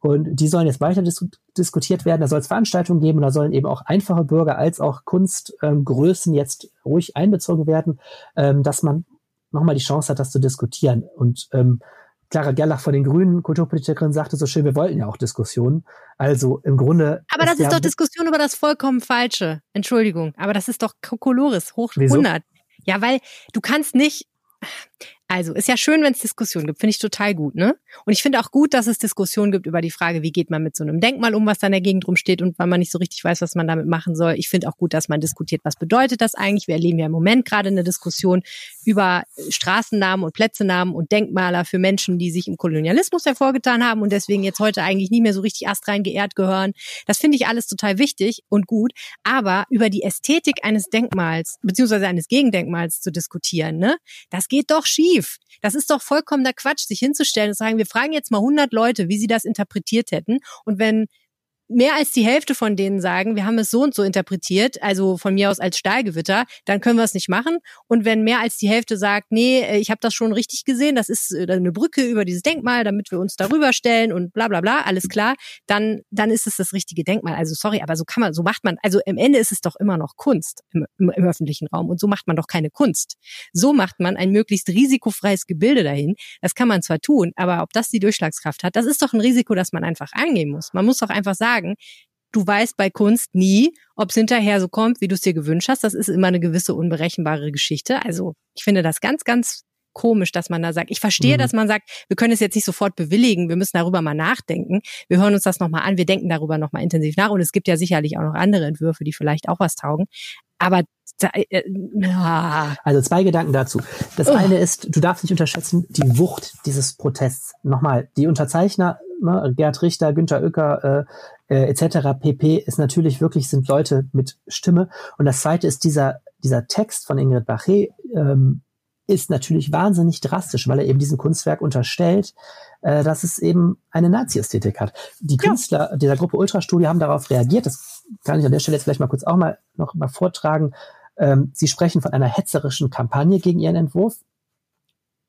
Und die sollen jetzt weiter dis diskutiert werden. Da soll es Veranstaltungen geben und da sollen eben auch einfache Bürger als auch Kunstgrößen ähm, jetzt ruhig einbezogen werden, ähm, dass man nochmal die Chance hat, das zu diskutieren. Und ähm, Clara Gerlach von den Grünen, Kulturpolitikerin, sagte so schön, wir wollten ja auch Diskussionen. Also im Grunde. Aber das ist, ist doch Diskussion über das vollkommen Falsche. Entschuldigung. Aber das ist doch Kokolores hoch 100. Ja, weil du kannst nicht, also ist ja schön, wenn es Diskussionen gibt, finde ich total gut, ne? Und ich finde auch gut, dass es Diskussionen gibt über die Frage, wie geht man mit so einem Denkmal um, was da in der Gegend rumsteht und weil man nicht so richtig weiß, was man damit machen soll. Ich finde auch gut, dass man diskutiert, was bedeutet das eigentlich? Wir erleben ja im Moment gerade eine Diskussion über Straßennamen und Plätzenamen und Denkmaler für Menschen, die sich im Kolonialismus hervorgetan haben und deswegen jetzt heute eigentlich nie mehr so richtig astrein geehrt gehören. Das finde ich alles total wichtig und gut. Aber über die Ästhetik eines Denkmals beziehungsweise eines Gegendenkmals zu diskutieren, ne? Das geht doch schief. Das ist doch vollkommener Quatsch, sich hinzustellen und zu sagen, wir fragen jetzt mal 100 Leute, wie sie das interpretiert hätten. Und wenn mehr als die Hälfte von denen sagen, wir haben es so und so interpretiert, also von mir aus als Stahlgewitter, dann können wir es nicht machen. Und wenn mehr als die Hälfte sagt, nee, äh, ich habe das schon richtig gesehen, das ist äh, eine Brücke über dieses Denkmal, damit wir uns darüber stellen und bla bla bla, alles klar, dann, dann ist es das richtige Denkmal. Also sorry, aber so kann man, so macht man, also im Ende ist es doch immer noch Kunst im, im, im öffentlichen Raum und so macht man doch keine Kunst. So macht man ein möglichst risikofreies Gebilde dahin. Das kann man zwar tun, aber ob das die Durchschlagskraft hat, das ist doch ein Risiko, das man einfach eingehen muss. Man muss doch einfach sagen, sagen, du weißt bei Kunst nie, ob es hinterher so kommt, wie du es dir gewünscht hast. Das ist immer eine gewisse unberechenbare Geschichte. Also ich finde das ganz, ganz komisch, dass man da sagt. Ich verstehe, mhm. dass man sagt, wir können es jetzt nicht sofort bewilligen, wir müssen darüber mal nachdenken. Wir hören uns das nochmal an, wir denken darüber nochmal intensiv nach und es gibt ja sicherlich auch noch andere Entwürfe, die vielleicht auch was taugen. Aber äh, äh, also zwei Gedanken dazu. Das oh. eine ist, du darfst nicht unterschätzen die Wucht dieses Protests. Nochmal, die Unterzeichner, ne, Gerd Richter, Günter Oecker, äh, äh, etc. pp. ist natürlich wirklich sind Leute mit Stimme. Und das zweite ist dieser dieser Text von Ingrid Bachet ähm, ist natürlich wahnsinnig drastisch, weil er eben diesem Kunstwerk unterstellt, äh, dass es eben eine Nazi-Ästhetik hat. Die Künstler ja. dieser Gruppe Ultrastudio haben darauf reagiert. Das kann ich an der Stelle jetzt vielleicht mal kurz auch mal noch mal vortragen. Ähm, sie sprechen von einer hetzerischen Kampagne gegen ihren Entwurf.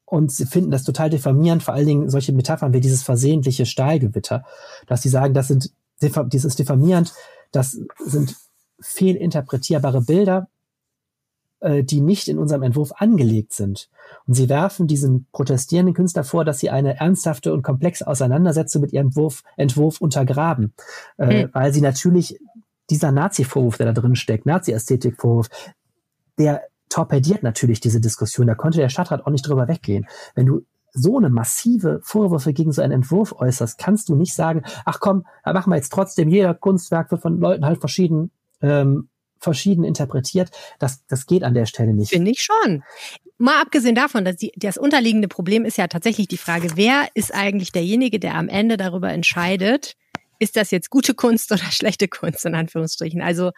Und sie finden das total diffamierend, vor allen Dingen solche Metaphern wie dieses versehentliche Stahlgewitter, dass sie sagen, das sind, dieses diffamierend, das sind fehlinterpretierbare Bilder, äh, die nicht in unserem Entwurf angelegt sind. Und sie werfen diesen protestierenden Künstler vor, dass sie eine ernsthafte und komplexe Auseinandersetzung mit ihrem Entwurf, Entwurf untergraben, äh, mhm. weil sie natürlich dieser Nazi-Vorwurf, der da drin steckt, Nazi-Ästhetik-Vorwurf, der torpediert natürlich diese Diskussion. Da konnte der Stadtrat auch nicht drüber weggehen. Wenn du so eine massive Vorwürfe gegen so einen Entwurf äußerst, kannst du nicht sagen, ach komm, machen wir jetzt trotzdem, jeder Kunstwerk wird von Leuten halt verschieden ähm, verschieden interpretiert. Das, das geht an der Stelle nicht. Finde ich schon. Mal abgesehen davon, dass die, das unterliegende Problem ist ja tatsächlich die Frage, wer ist eigentlich derjenige, der am Ende darüber entscheidet, ist das jetzt gute Kunst oder schlechte Kunst, in Anführungsstrichen. Also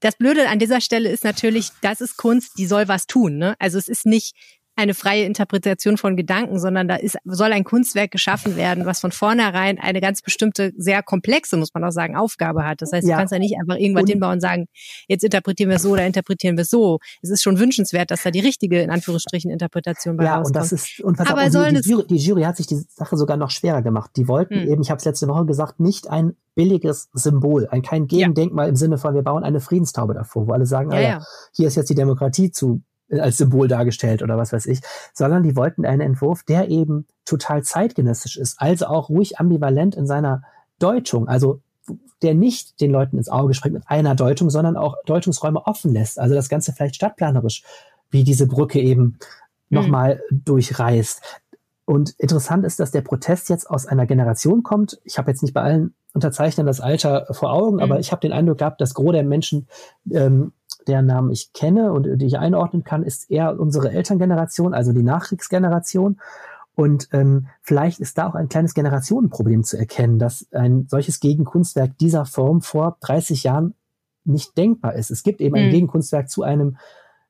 das Blöde an dieser Stelle ist natürlich, das ist Kunst, die soll was tun. Ne? Also es ist nicht eine freie Interpretation von Gedanken, sondern da ist, soll ein Kunstwerk geschaffen werden, was von vornherein eine ganz bestimmte, sehr komplexe, muss man auch sagen, Aufgabe hat. Das heißt, ja. du kannst ja nicht einfach irgendwas und hinbauen und sagen, jetzt interpretieren wir es so oder interpretieren wir es so. Es ist schon wünschenswert, dass da die richtige, in Anführungsstrichen, Interpretation bei ja, rauskommt. Ja, und das ist, und was Aber auch, die, die, Jury, die Jury hat sich die Sache sogar noch schwerer gemacht. Die wollten hm. eben, ich habe es letzte Woche gesagt, nicht ein billiges Symbol, ein kein Gegendenkmal ja. im Sinne von, wir bauen eine Friedenstaube davor, wo alle sagen, ja, ah, ja, hier ist jetzt die Demokratie zu als Symbol dargestellt oder was weiß ich, sondern die wollten einen Entwurf, der eben total zeitgenössisch ist, also auch ruhig ambivalent in seiner Deutung, also der nicht den Leuten ins Auge springt mit einer Deutung, sondern auch Deutungsräume offen lässt, also das Ganze vielleicht stadtplanerisch, wie diese Brücke eben mhm. nochmal durchreißt. Und interessant ist, dass der Protest jetzt aus einer Generation kommt. Ich habe jetzt nicht bei allen Unterzeichnern das Alter vor Augen, mhm. aber ich habe den Eindruck gehabt, dass Gros der Menschen ähm, deren Namen ich kenne und die ich einordnen kann, ist eher unsere Elterngeneration, also die Nachkriegsgeneration. Und ähm, vielleicht ist da auch ein kleines Generationenproblem zu erkennen, dass ein solches Gegenkunstwerk dieser Form vor 30 Jahren nicht denkbar ist. Es gibt eben mhm. ein Gegenkunstwerk zu einem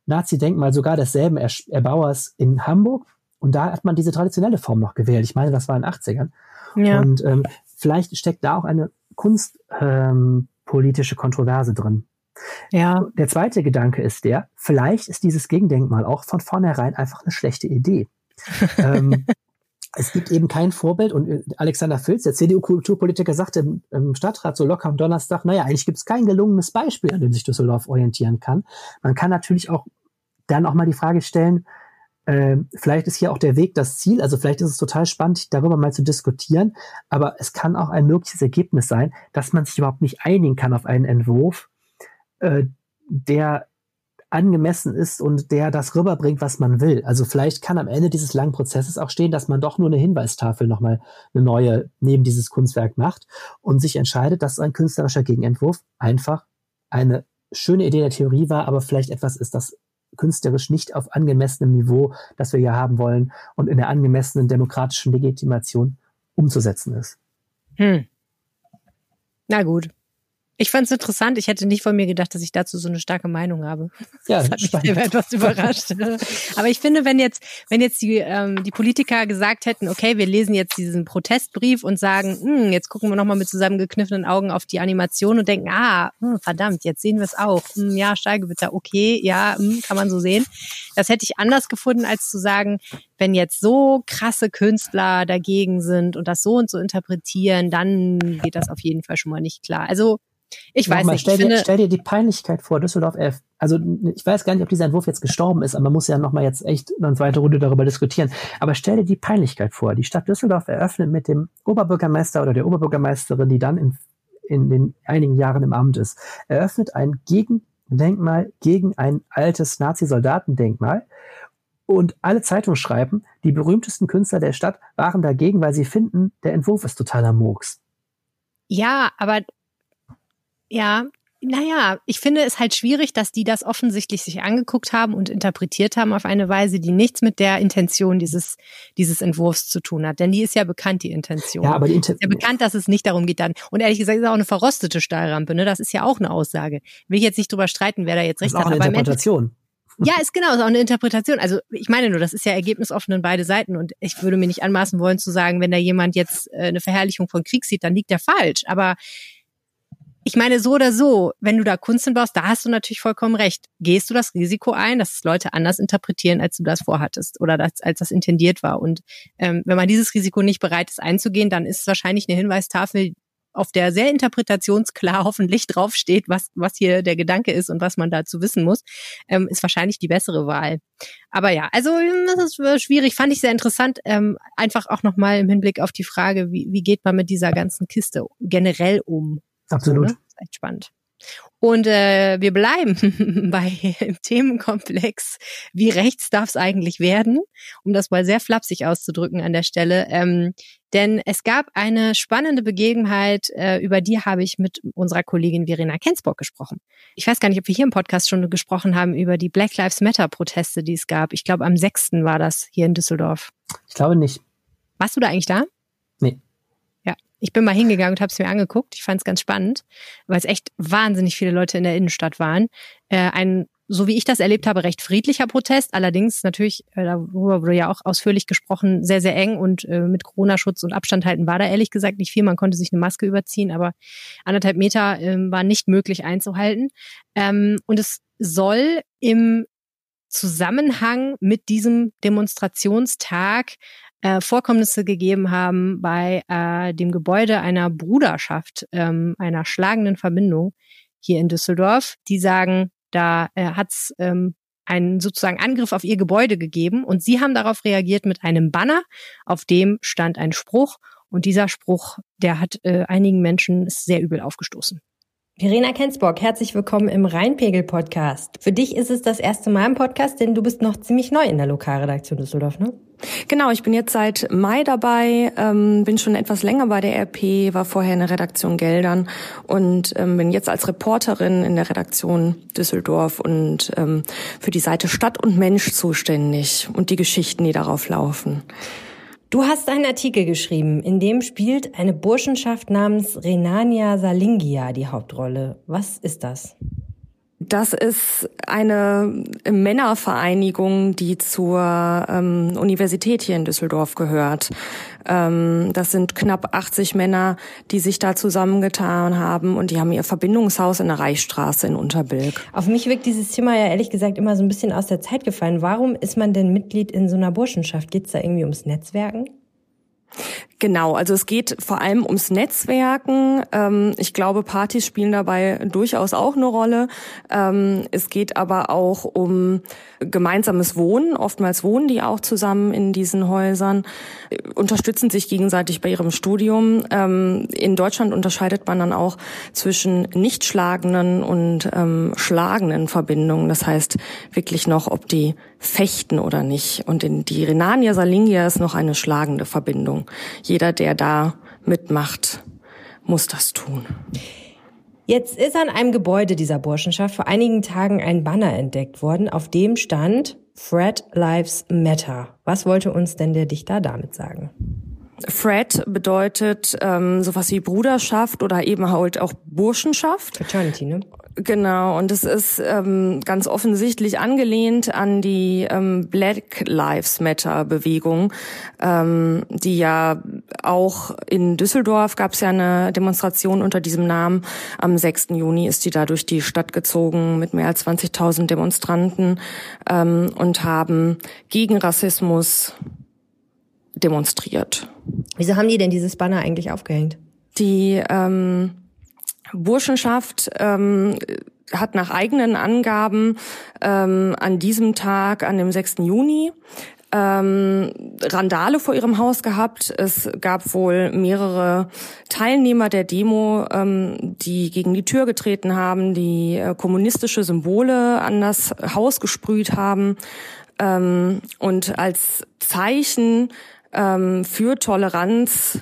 Nazi-Denkmal sogar desselben Erbauers in Hamburg. Und da hat man diese traditionelle Form noch gewählt. Ich meine, das war in den 80ern. Ja. Und ähm, vielleicht steckt da auch eine kunstpolitische ähm, Kontroverse drin. Ja. Der zweite Gedanke ist der, vielleicht ist dieses Gegendenkmal auch von vornherein einfach eine schlechte Idee. ähm, es gibt eben kein Vorbild und äh, Alexander Filz, der CDU-Kulturpolitiker, sagte im, im, Stadtrat so locker am Donnerstag, naja, eigentlich gibt es kein gelungenes Beispiel, an dem sich Düsseldorf orientieren kann. Man kann natürlich auch dann auch mal die Frage stellen, äh, vielleicht ist hier auch der Weg das Ziel, also vielleicht ist es total spannend, darüber mal zu diskutieren, aber es kann auch ein mögliches Ergebnis sein, dass man sich überhaupt nicht einigen kann auf einen Entwurf, äh, der angemessen ist und der das rüberbringt, was man will. Also vielleicht kann am Ende dieses langen Prozesses auch stehen, dass man doch nur eine Hinweistafel nochmal eine neue neben dieses Kunstwerk macht und sich entscheidet, dass ein künstlerischer Gegenentwurf einfach eine schöne Idee der Theorie war, aber vielleicht etwas ist, das künstlerisch nicht auf angemessenem Niveau, das wir hier haben wollen und in der angemessenen demokratischen Legitimation umzusetzen ist. Hm. Na gut. Ich fand es interessant. Ich hätte nicht von mir gedacht, dass ich dazu so eine starke Meinung habe. Ja, das hat mich selber etwas überrascht. Aber ich finde, wenn jetzt, wenn jetzt die, ähm, die Politiker gesagt hätten, okay, wir lesen jetzt diesen Protestbrief und sagen, hm, jetzt gucken wir nochmal mit zusammengekniffenen Augen auf die Animation und denken, ah, hm, verdammt, jetzt sehen wir es auch. Hm, ja, Steigewitter, okay, ja, hm, kann man so sehen. Das hätte ich anders gefunden, als zu sagen, wenn jetzt so krasse Künstler dagegen sind und das so und so interpretieren, dann geht das auf jeden Fall schon mal nicht klar. Also ich weiß Nochmal, nicht. Stell, ich dir, finde, stell dir die Peinlichkeit vor, Düsseldorf 11. Also ich weiß gar nicht, ob dieser Entwurf jetzt gestorben ist, aber man muss ja nochmal jetzt echt eine zweite Runde darüber diskutieren. Aber stell dir die Peinlichkeit vor. Die Stadt Düsseldorf eröffnet mit dem Oberbürgermeister oder der Oberbürgermeisterin, die dann in, in den einigen Jahren im Amt ist, eröffnet ein Gegendenkmal gegen ein altes Nazi-Soldatendenkmal. Und alle Zeitungen schreiben, die berühmtesten Künstler der Stadt waren dagegen, weil sie finden, der Entwurf ist totaler Murks. Ja, aber ja, naja, ich finde es halt schwierig, dass die das offensichtlich sich angeguckt haben und interpretiert haben auf eine Weise, die nichts mit der Intention dieses, dieses Entwurfs zu tun hat. Denn die ist ja bekannt, die Intention. Ja, aber die Inten ist ja bekannt, dass es nicht darum geht dann. Und ehrlich gesagt ist auch eine verrostete Stahlrampe, ne? Das ist ja auch eine Aussage. Will ich jetzt nicht drüber streiten, wer da jetzt recht das ist auch hat. Eine Interpretation. Ja, ist genau, ist auch eine Interpretation. Also ich meine nur, das ist ja ergebnisoffen in beide Seiten und ich würde mir nicht anmaßen wollen zu sagen, wenn da jemand jetzt äh, eine Verherrlichung von Krieg sieht, dann liegt der falsch. Aber ich meine, so oder so, wenn du da Kunst baust, da hast du natürlich vollkommen recht. Gehst du das Risiko ein, dass es Leute anders interpretieren, als du das vorhattest oder das, als das intendiert war? Und ähm, wenn man dieses Risiko nicht bereit ist einzugehen, dann ist es wahrscheinlich eine Hinweistafel, auf der sehr interpretationsklar hoffentlich draufsteht, was, was hier der Gedanke ist und was man dazu wissen muss, ähm, ist wahrscheinlich die bessere Wahl. Aber ja, also das ist schwierig, fand ich sehr interessant. Ähm, einfach auch nochmal im Hinblick auf die Frage, wie, wie geht man mit dieser ganzen Kiste generell um? Absolut. So, ne? echt spannend. Und äh, wir bleiben bei dem Themenkomplex, wie rechts darf es eigentlich werden, um das mal sehr flapsig auszudrücken an der Stelle. Ähm, denn es gab eine spannende Begebenheit, äh, über die habe ich mit unserer Kollegin Verena Kensburg gesprochen. Ich weiß gar nicht, ob wir hier im Podcast schon gesprochen haben über die Black Lives Matter Proteste, die es gab. Ich glaube, am 6. war das hier in Düsseldorf. Ich glaube nicht. Warst du da eigentlich da? Nee. Ich bin mal hingegangen und habe es mir angeguckt. Ich fand es ganz spannend, weil es echt wahnsinnig viele Leute in der Innenstadt waren. Äh, ein so wie ich das erlebt habe, recht friedlicher Protest. Allerdings natürlich, äh, darüber wurde ja auch ausführlich gesprochen, sehr, sehr eng und äh, mit Corona-Schutz und Abstand halten war da ehrlich gesagt nicht viel. Man konnte sich eine Maske überziehen, aber anderthalb Meter äh, war nicht möglich einzuhalten. Ähm, und es soll im Zusammenhang mit diesem Demonstrationstag äh, Vorkommnisse gegeben haben bei äh, dem Gebäude einer Bruderschaft, ähm, einer schlagenden Verbindung hier in Düsseldorf. Die sagen, da äh, hat es ähm, einen sozusagen Angriff auf ihr Gebäude gegeben und sie haben darauf reagiert mit einem Banner, auf dem stand ein Spruch und dieser Spruch, der hat äh, einigen Menschen sehr übel aufgestoßen. Verena Kensborg, herzlich willkommen im Rheinpegel-Podcast. Für dich ist es das erste Mal im Podcast, denn du bist noch ziemlich neu in der Lokalredaktion Düsseldorf, ne? Genau, ich bin jetzt seit Mai dabei, ähm, bin schon etwas länger bei der RP, war vorher in der Redaktion Geldern und ähm, bin jetzt als Reporterin in der Redaktion Düsseldorf und ähm, für die Seite Stadt und Mensch zuständig und die Geschichten, die darauf laufen. Du hast einen Artikel geschrieben, in dem spielt eine Burschenschaft namens Renania Salingia die Hauptrolle. Was ist das? Das ist eine Männervereinigung, die zur ähm, Universität hier in Düsseldorf gehört. Ähm, das sind knapp 80 Männer, die sich da zusammengetan haben und die haben ihr Verbindungshaus in der Reichsstraße in Unterbilk. Auf mich wirkt dieses Thema ja ehrlich gesagt immer so ein bisschen aus der Zeit gefallen. Warum ist man denn Mitglied in so einer Burschenschaft? Geht es da irgendwie ums Netzwerken? Genau, also es geht vor allem ums Netzwerken. Ähm, ich glaube, Partys spielen dabei durchaus auch eine Rolle. Ähm, es geht aber auch um gemeinsames Wohnen. Oftmals wohnen die auch zusammen in diesen Häusern, unterstützen sich gegenseitig bei ihrem Studium. Ähm, in Deutschland unterscheidet man dann auch zwischen nicht schlagenden und schlagenden Verbindungen. Das heißt wirklich noch, ob die fechten oder nicht. Und in die Renania Salingia ist noch eine schlagende Verbindung jeder, der da mitmacht, muss das tun. Jetzt ist an einem Gebäude dieser Burschenschaft vor einigen Tagen ein Banner entdeckt worden, auf dem stand Fred Lives Matter. Was wollte uns denn der Dichter damit sagen? Fred bedeutet ähm, sowas wie Bruderschaft oder eben halt auch Burschenschaft. Fraternity, ne? Genau, und es ist ähm, ganz offensichtlich angelehnt an die ähm, Black Lives Matter Bewegung, ähm, die ja auch in Düsseldorf gab es ja eine Demonstration unter diesem Namen. Am 6. Juni ist die da durch die Stadt gezogen mit mehr als 20.000 Demonstranten ähm, und haben gegen Rassismus demonstriert. Wieso haben die denn dieses Banner eigentlich aufgehängt? Die ähm, Burschenschaft ähm, hat nach eigenen Angaben ähm, an diesem Tag, an dem 6. Juni, ähm, Randale vor ihrem Haus gehabt. Es gab wohl mehrere Teilnehmer der Demo, ähm, die gegen die Tür getreten haben, die äh, kommunistische Symbole an das Haus gesprüht haben. Ähm, und als Zeichen ähm, für Toleranz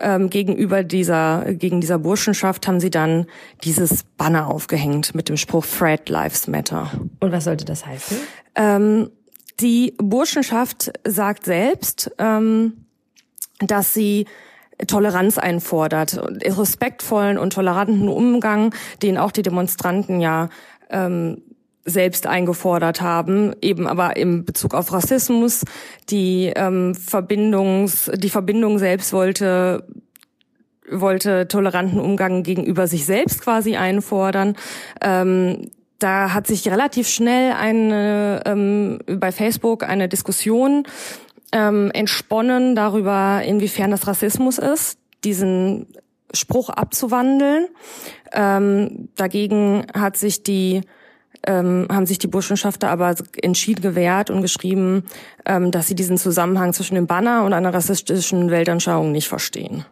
ähm, gegenüber dieser, gegen dieser Burschenschaft haben sie dann dieses Banner aufgehängt mit dem Spruch Fred Lives Matter. Und was sollte das heißen? Ähm, die Burschenschaft sagt selbst, ähm, dass sie Toleranz einfordert, respektvollen und toleranten Umgang, den auch die Demonstranten ja ähm, selbst eingefordert haben, eben aber im Bezug auf Rassismus, die ähm, Verbindungs, die Verbindung selbst wollte wollte toleranten Umgang gegenüber sich selbst quasi einfordern. Ähm, da hat sich relativ schnell eine ähm, bei Facebook eine Diskussion ähm, entsponnen darüber, inwiefern das Rassismus ist, diesen Spruch abzuwandeln. Ähm, dagegen hat sich die ähm, haben sich die Burschenschafter aber entschieden gewehrt und geschrieben, ähm, dass sie diesen Zusammenhang zwischen dem Banner und einer rassistischen Weltanschauung nicht verstehen.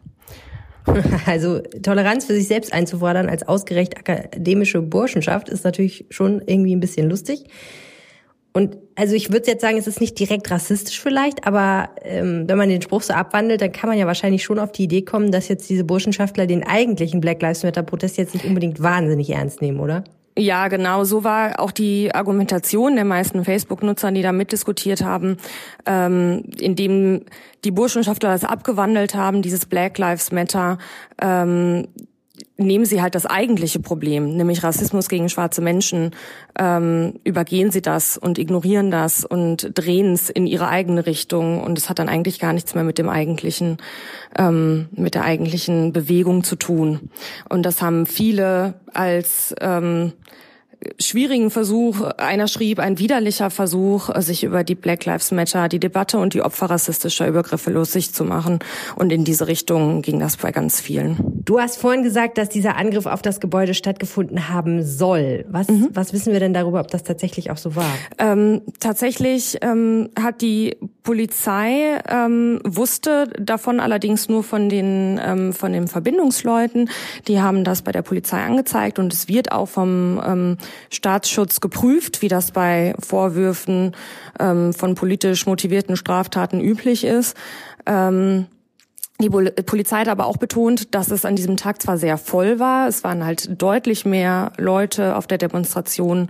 Also Toleranz für sich selbst einzufordern als ausgerecht akademische Burschenschaft ist natürlich schon irgendwie ein bisschen lustig. Und also ich würde jetzt sagen, es ist nicht direkt rassistisch vielleicht, aber ähm, wenn man den Spruch so abwandelt, dann kann man ja wahrscheinlich schon auf die Idee kommen, dass jetzt diese Burschenschaftler den eigentlichen Black Lives Matter Protest jetzt nicht unbedingt wahnsinnig ernst nehmen, oder? Ja, genau. So war auch die Argumentation der meisten Facebook-Nutzer, die da mitdiskutiert haben, ähm, indem die Burschenschaftler das abgewandelt haben, dieses Black Lives Matter, ähm, nehmen sie halt das eigentliche Problem, nämlich Rassismus gegen schwarze Menschen, ähm, übergehen sie das und ignorieren das und drehen es in ihre eigene Richtung und es hat dann eigentlich gar nichts mehr mit dem eigentlichen, ähm, mit der eigentlichen Bewegung zu tun. Und das haben viele als ähm, schwierigen Versuch, einer schrieb, ein widerlicher Versuch, sich über die Black Lives Matter, die Debatte und die Opfer rassistischer Übergriffe lustig zu machen. Und in diese Richtung ging das bei ganz vielen. Du hast vorhin gesagt, dass dieser Angriff auf das Gebäude stattgefunden haben soll. Was, mhm. was wissen wir denn darüber, ob das tatsächlich auch so war? Ähm, tatsächlich ähm, hat die Polizei ähm, wusste davon allerdings nur von den ähm, von den Verbindungsleuten. Die haben das bei der Polizei angezeigt und es wird auch vom ähm, Staatsschutz geprüft, wie das bei Vorwürfen ähm, von politisch motivierten Straftaten üblich ist. Ähm, die Polizei hat aber auch betont, dass es an diesem Tag zwar sehr voll war, es waren halt deutlich mehr Leute auf der Demonstration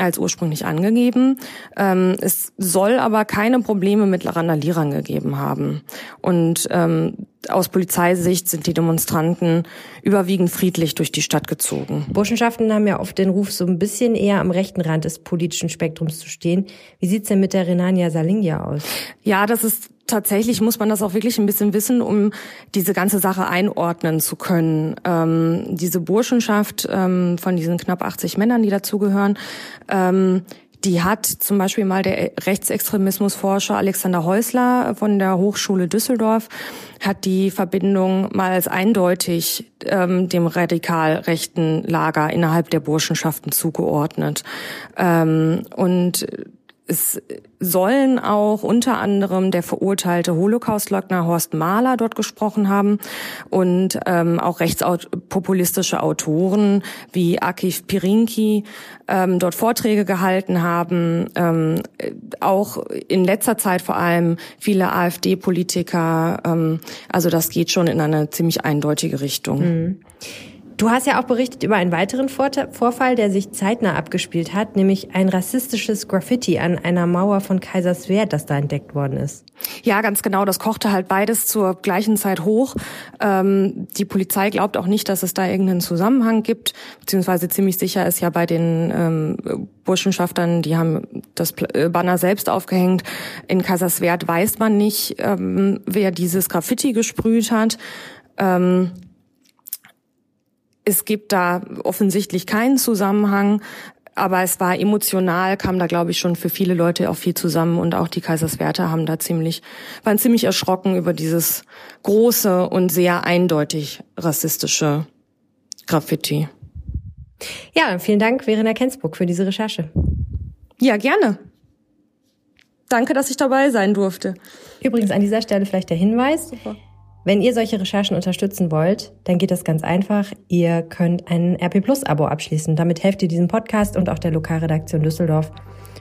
als ursprünglich angegeben. Ähm, es soll aber keine Probleme mit Randalierern gegeben haben. Und ähm, aus Polizeisicht sind die Demonstranten überwiegend friedlich durch die Stadt gezogen. Burschenschaften haben ja oft den Ruf, so ein bisschen eher am rechten Rand des politischen Spektrums zu stehen. Wie sieht's denn mit der Renania Salingia aus? Ja, das ist tatsächlich muss man das auch wirklich ein bisschen wissen, um diese ganze Sache einordnen zu können. Ähm, diese Burschenschaft ähm, von diesen knapp 80 Männern, die dazugehören, ähm, die hat zum Beispiel mal der Rechtsextremismusforscher Alexander Häusler von der Hochschule Düsseldorf hat die Verbindung mal als eindeutig ähm, dem radikal rechten Lager innerhalb der Burschenschaften zugeordnet. Ähm, und es sollen auch unter anderem der verurteilte Holocaustleugner Horst Mahler dort gesprochen haben und ähm, auch rechtspopulistische Autoren wie Akif Pirinki ähm, dort Vorträge gehalten haben. Ähm, auch in letzter Zeit vor allem viele AfD-Politiker. Ähm, also das geht schon in eine ziemlich eindeutige Richtung. Mhm. Du hast ja auch berichtet über einen weiteren Vorfall, der sich zeitnah abgespielt hat, nämlich ein rassistisches Graffiti an einer Mauer von Kaiserswerth, das da entdeckt worden ist. Ja, ganz genau. Das kochte halt beides zur gleichen Zeit hoch. Ähm, die Polizei glaubt auch nicht, dass es da irgendeinen Zusammenhang gibt, beziehungsweise ziemlich sicher ist ja bei den ähm, Burschenschaftern, die haben das äh, Banner selbst aufgehängt. In Kaiserswerth weiß man nicht, ähm, wer dieses Graffiti gesprüht hat. Ähm, es gibt da offensichtlich keinen Zusammenhang, aber es war emotional, kam da glaube ich schon für viele Leute auch viel zusammen und auch die Kaiserswerther haben da ziemlich, waren ziemlich erschrocken über dieses große und sehr eindeutig rassistische Graffiti. Ja, vielen Dank, Verena Kensburg, für diese Recherche. Ja, gerne. Danke, dass ich dabei sein durfte. Übrigens an dieser Stelle vielleicht der Hinweis. Super. Wenn ihr solche Recherchen unterstützen wollt, dann geht das ganz einfach. Ihr könnt ein RP Plus Abo abschließen. Damit helft ihr diesem Podcast und auch der Lokalredaktion Düsseldorf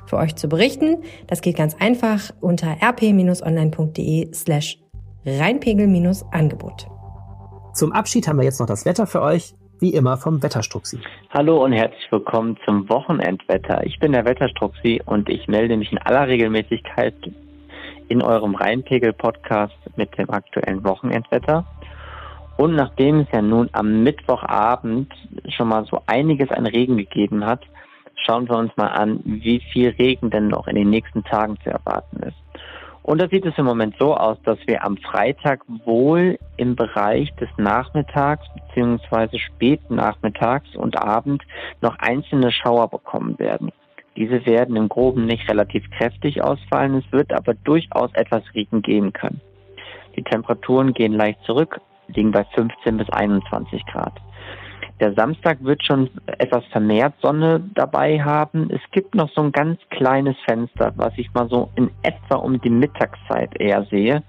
für euch zu berichten. Das geht ganz einfach unter rp-online.de slash Rheinpegel-Angebot. Zum Abschied haben wir jetzt noch das Wetter für euch. Wie immer vom Wetterstruxi. Hallo und herzlich willkommen zum Wochenendwetter. Ich bin der Wetterstruxi und ich melde mich in aller Regelmäßigkeit in eurem Rheinpegel-Podcast mit dem aktuellen Wochenendwetter. Und nachdem es ja nun am Mittwochabend schon mal so einiges an Regen gegeben hat, schauen wir uns mal an, wie viel Regen denn noch in den nächsten Tagen zu erwarten ist. Und da sieht es im Moment so aus, dass wir am Freitag wohl im Bereich des Nachmittags bzw. späten Nachmittags und Abend noch einzelne Schauer bekommen werden. Diese werden im Groben nicht relativ kräftig ausfallen, es wird aber durchaus etwas Regen geben können. Die Temperaturen gehen leicht zurück, liegen bei 15 bis 21 Grad. Der Samstag wird schon etwas vermehrt Sonne dabei haben. Es gibt noch so ein ganz kleines Fenster, was ich mal so in etwa um die Mittagszeit eher sehe,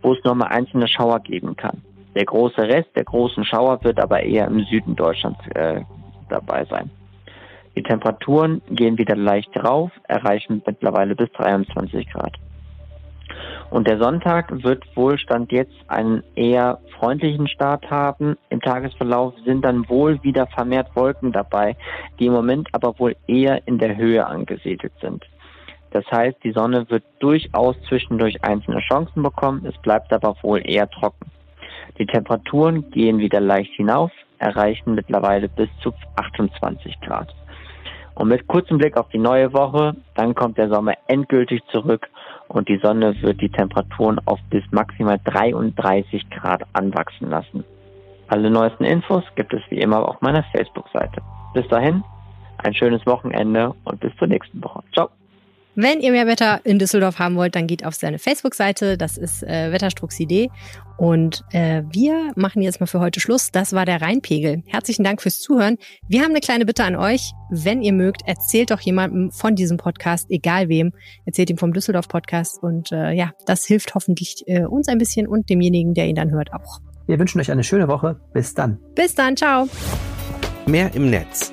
wo es nur mal einzelne Schauer geben kann. Der große Rest der großen Schauer wird aber eher im Süden Deutschlands äh, dabei sein. Die Temperaturen gehen wieder leicht rauf, erreichen mittlerweile bis 23 Grad. Und der Sonntag wird wohl Stand jetzt einen eher freundlichen Start haben. Im Tagesverlauf sind dann wohl wieder vermehrt Wolken dabei, die im Moment aber wohl eher in der Höhe angesiedelt sind. Das heißt, die Sonne wird durchaus zwischendurch einzelne Chancen bekommen, es bleibt aber wohl eher trocken. Die Temperaturen gehen wieder leicht hinauf, erreichen mittlerweile bis zu 28 Grad. Und mit kurzem Blick auf die neue Woche, dann kommt der Sommer endgültig zurück und die Sonne wird die Temperaturen auf bis maximal 33 Grad anwachsen lassen. Alle neuesten Infos gibt es wie immer auf meiner Facebook-Seite. Bis dahin, ein schönes Wochenende und bis zur nächsten Woche. Ciao. Wenn ihr mehr Wetter in Düsseldorf haben wollt, dann geht auf seine Facebook-Seite. Das ist äh, Wetterstruxidee. Und äh, wir machen jetzt mal für heute Schluss. Das war der Rheinpegel. Herzlichen Dank fürs Zuhören. Wir haben eine kleine Bitte an euch. Wenn ihr mögt, erzählt doch jemandem von diesem Podcast, egal wem. Erzählt ihm vom Düsseldorf-Podcast. Und äh, ja, das hilft hoffentlich äh, uns ein bisschen und demjenigen, der ihn dann hört, auch. Wir wünschen euch eine schöne Woche. Bis dann. Bis dann. Ciao. Mehr im Netz.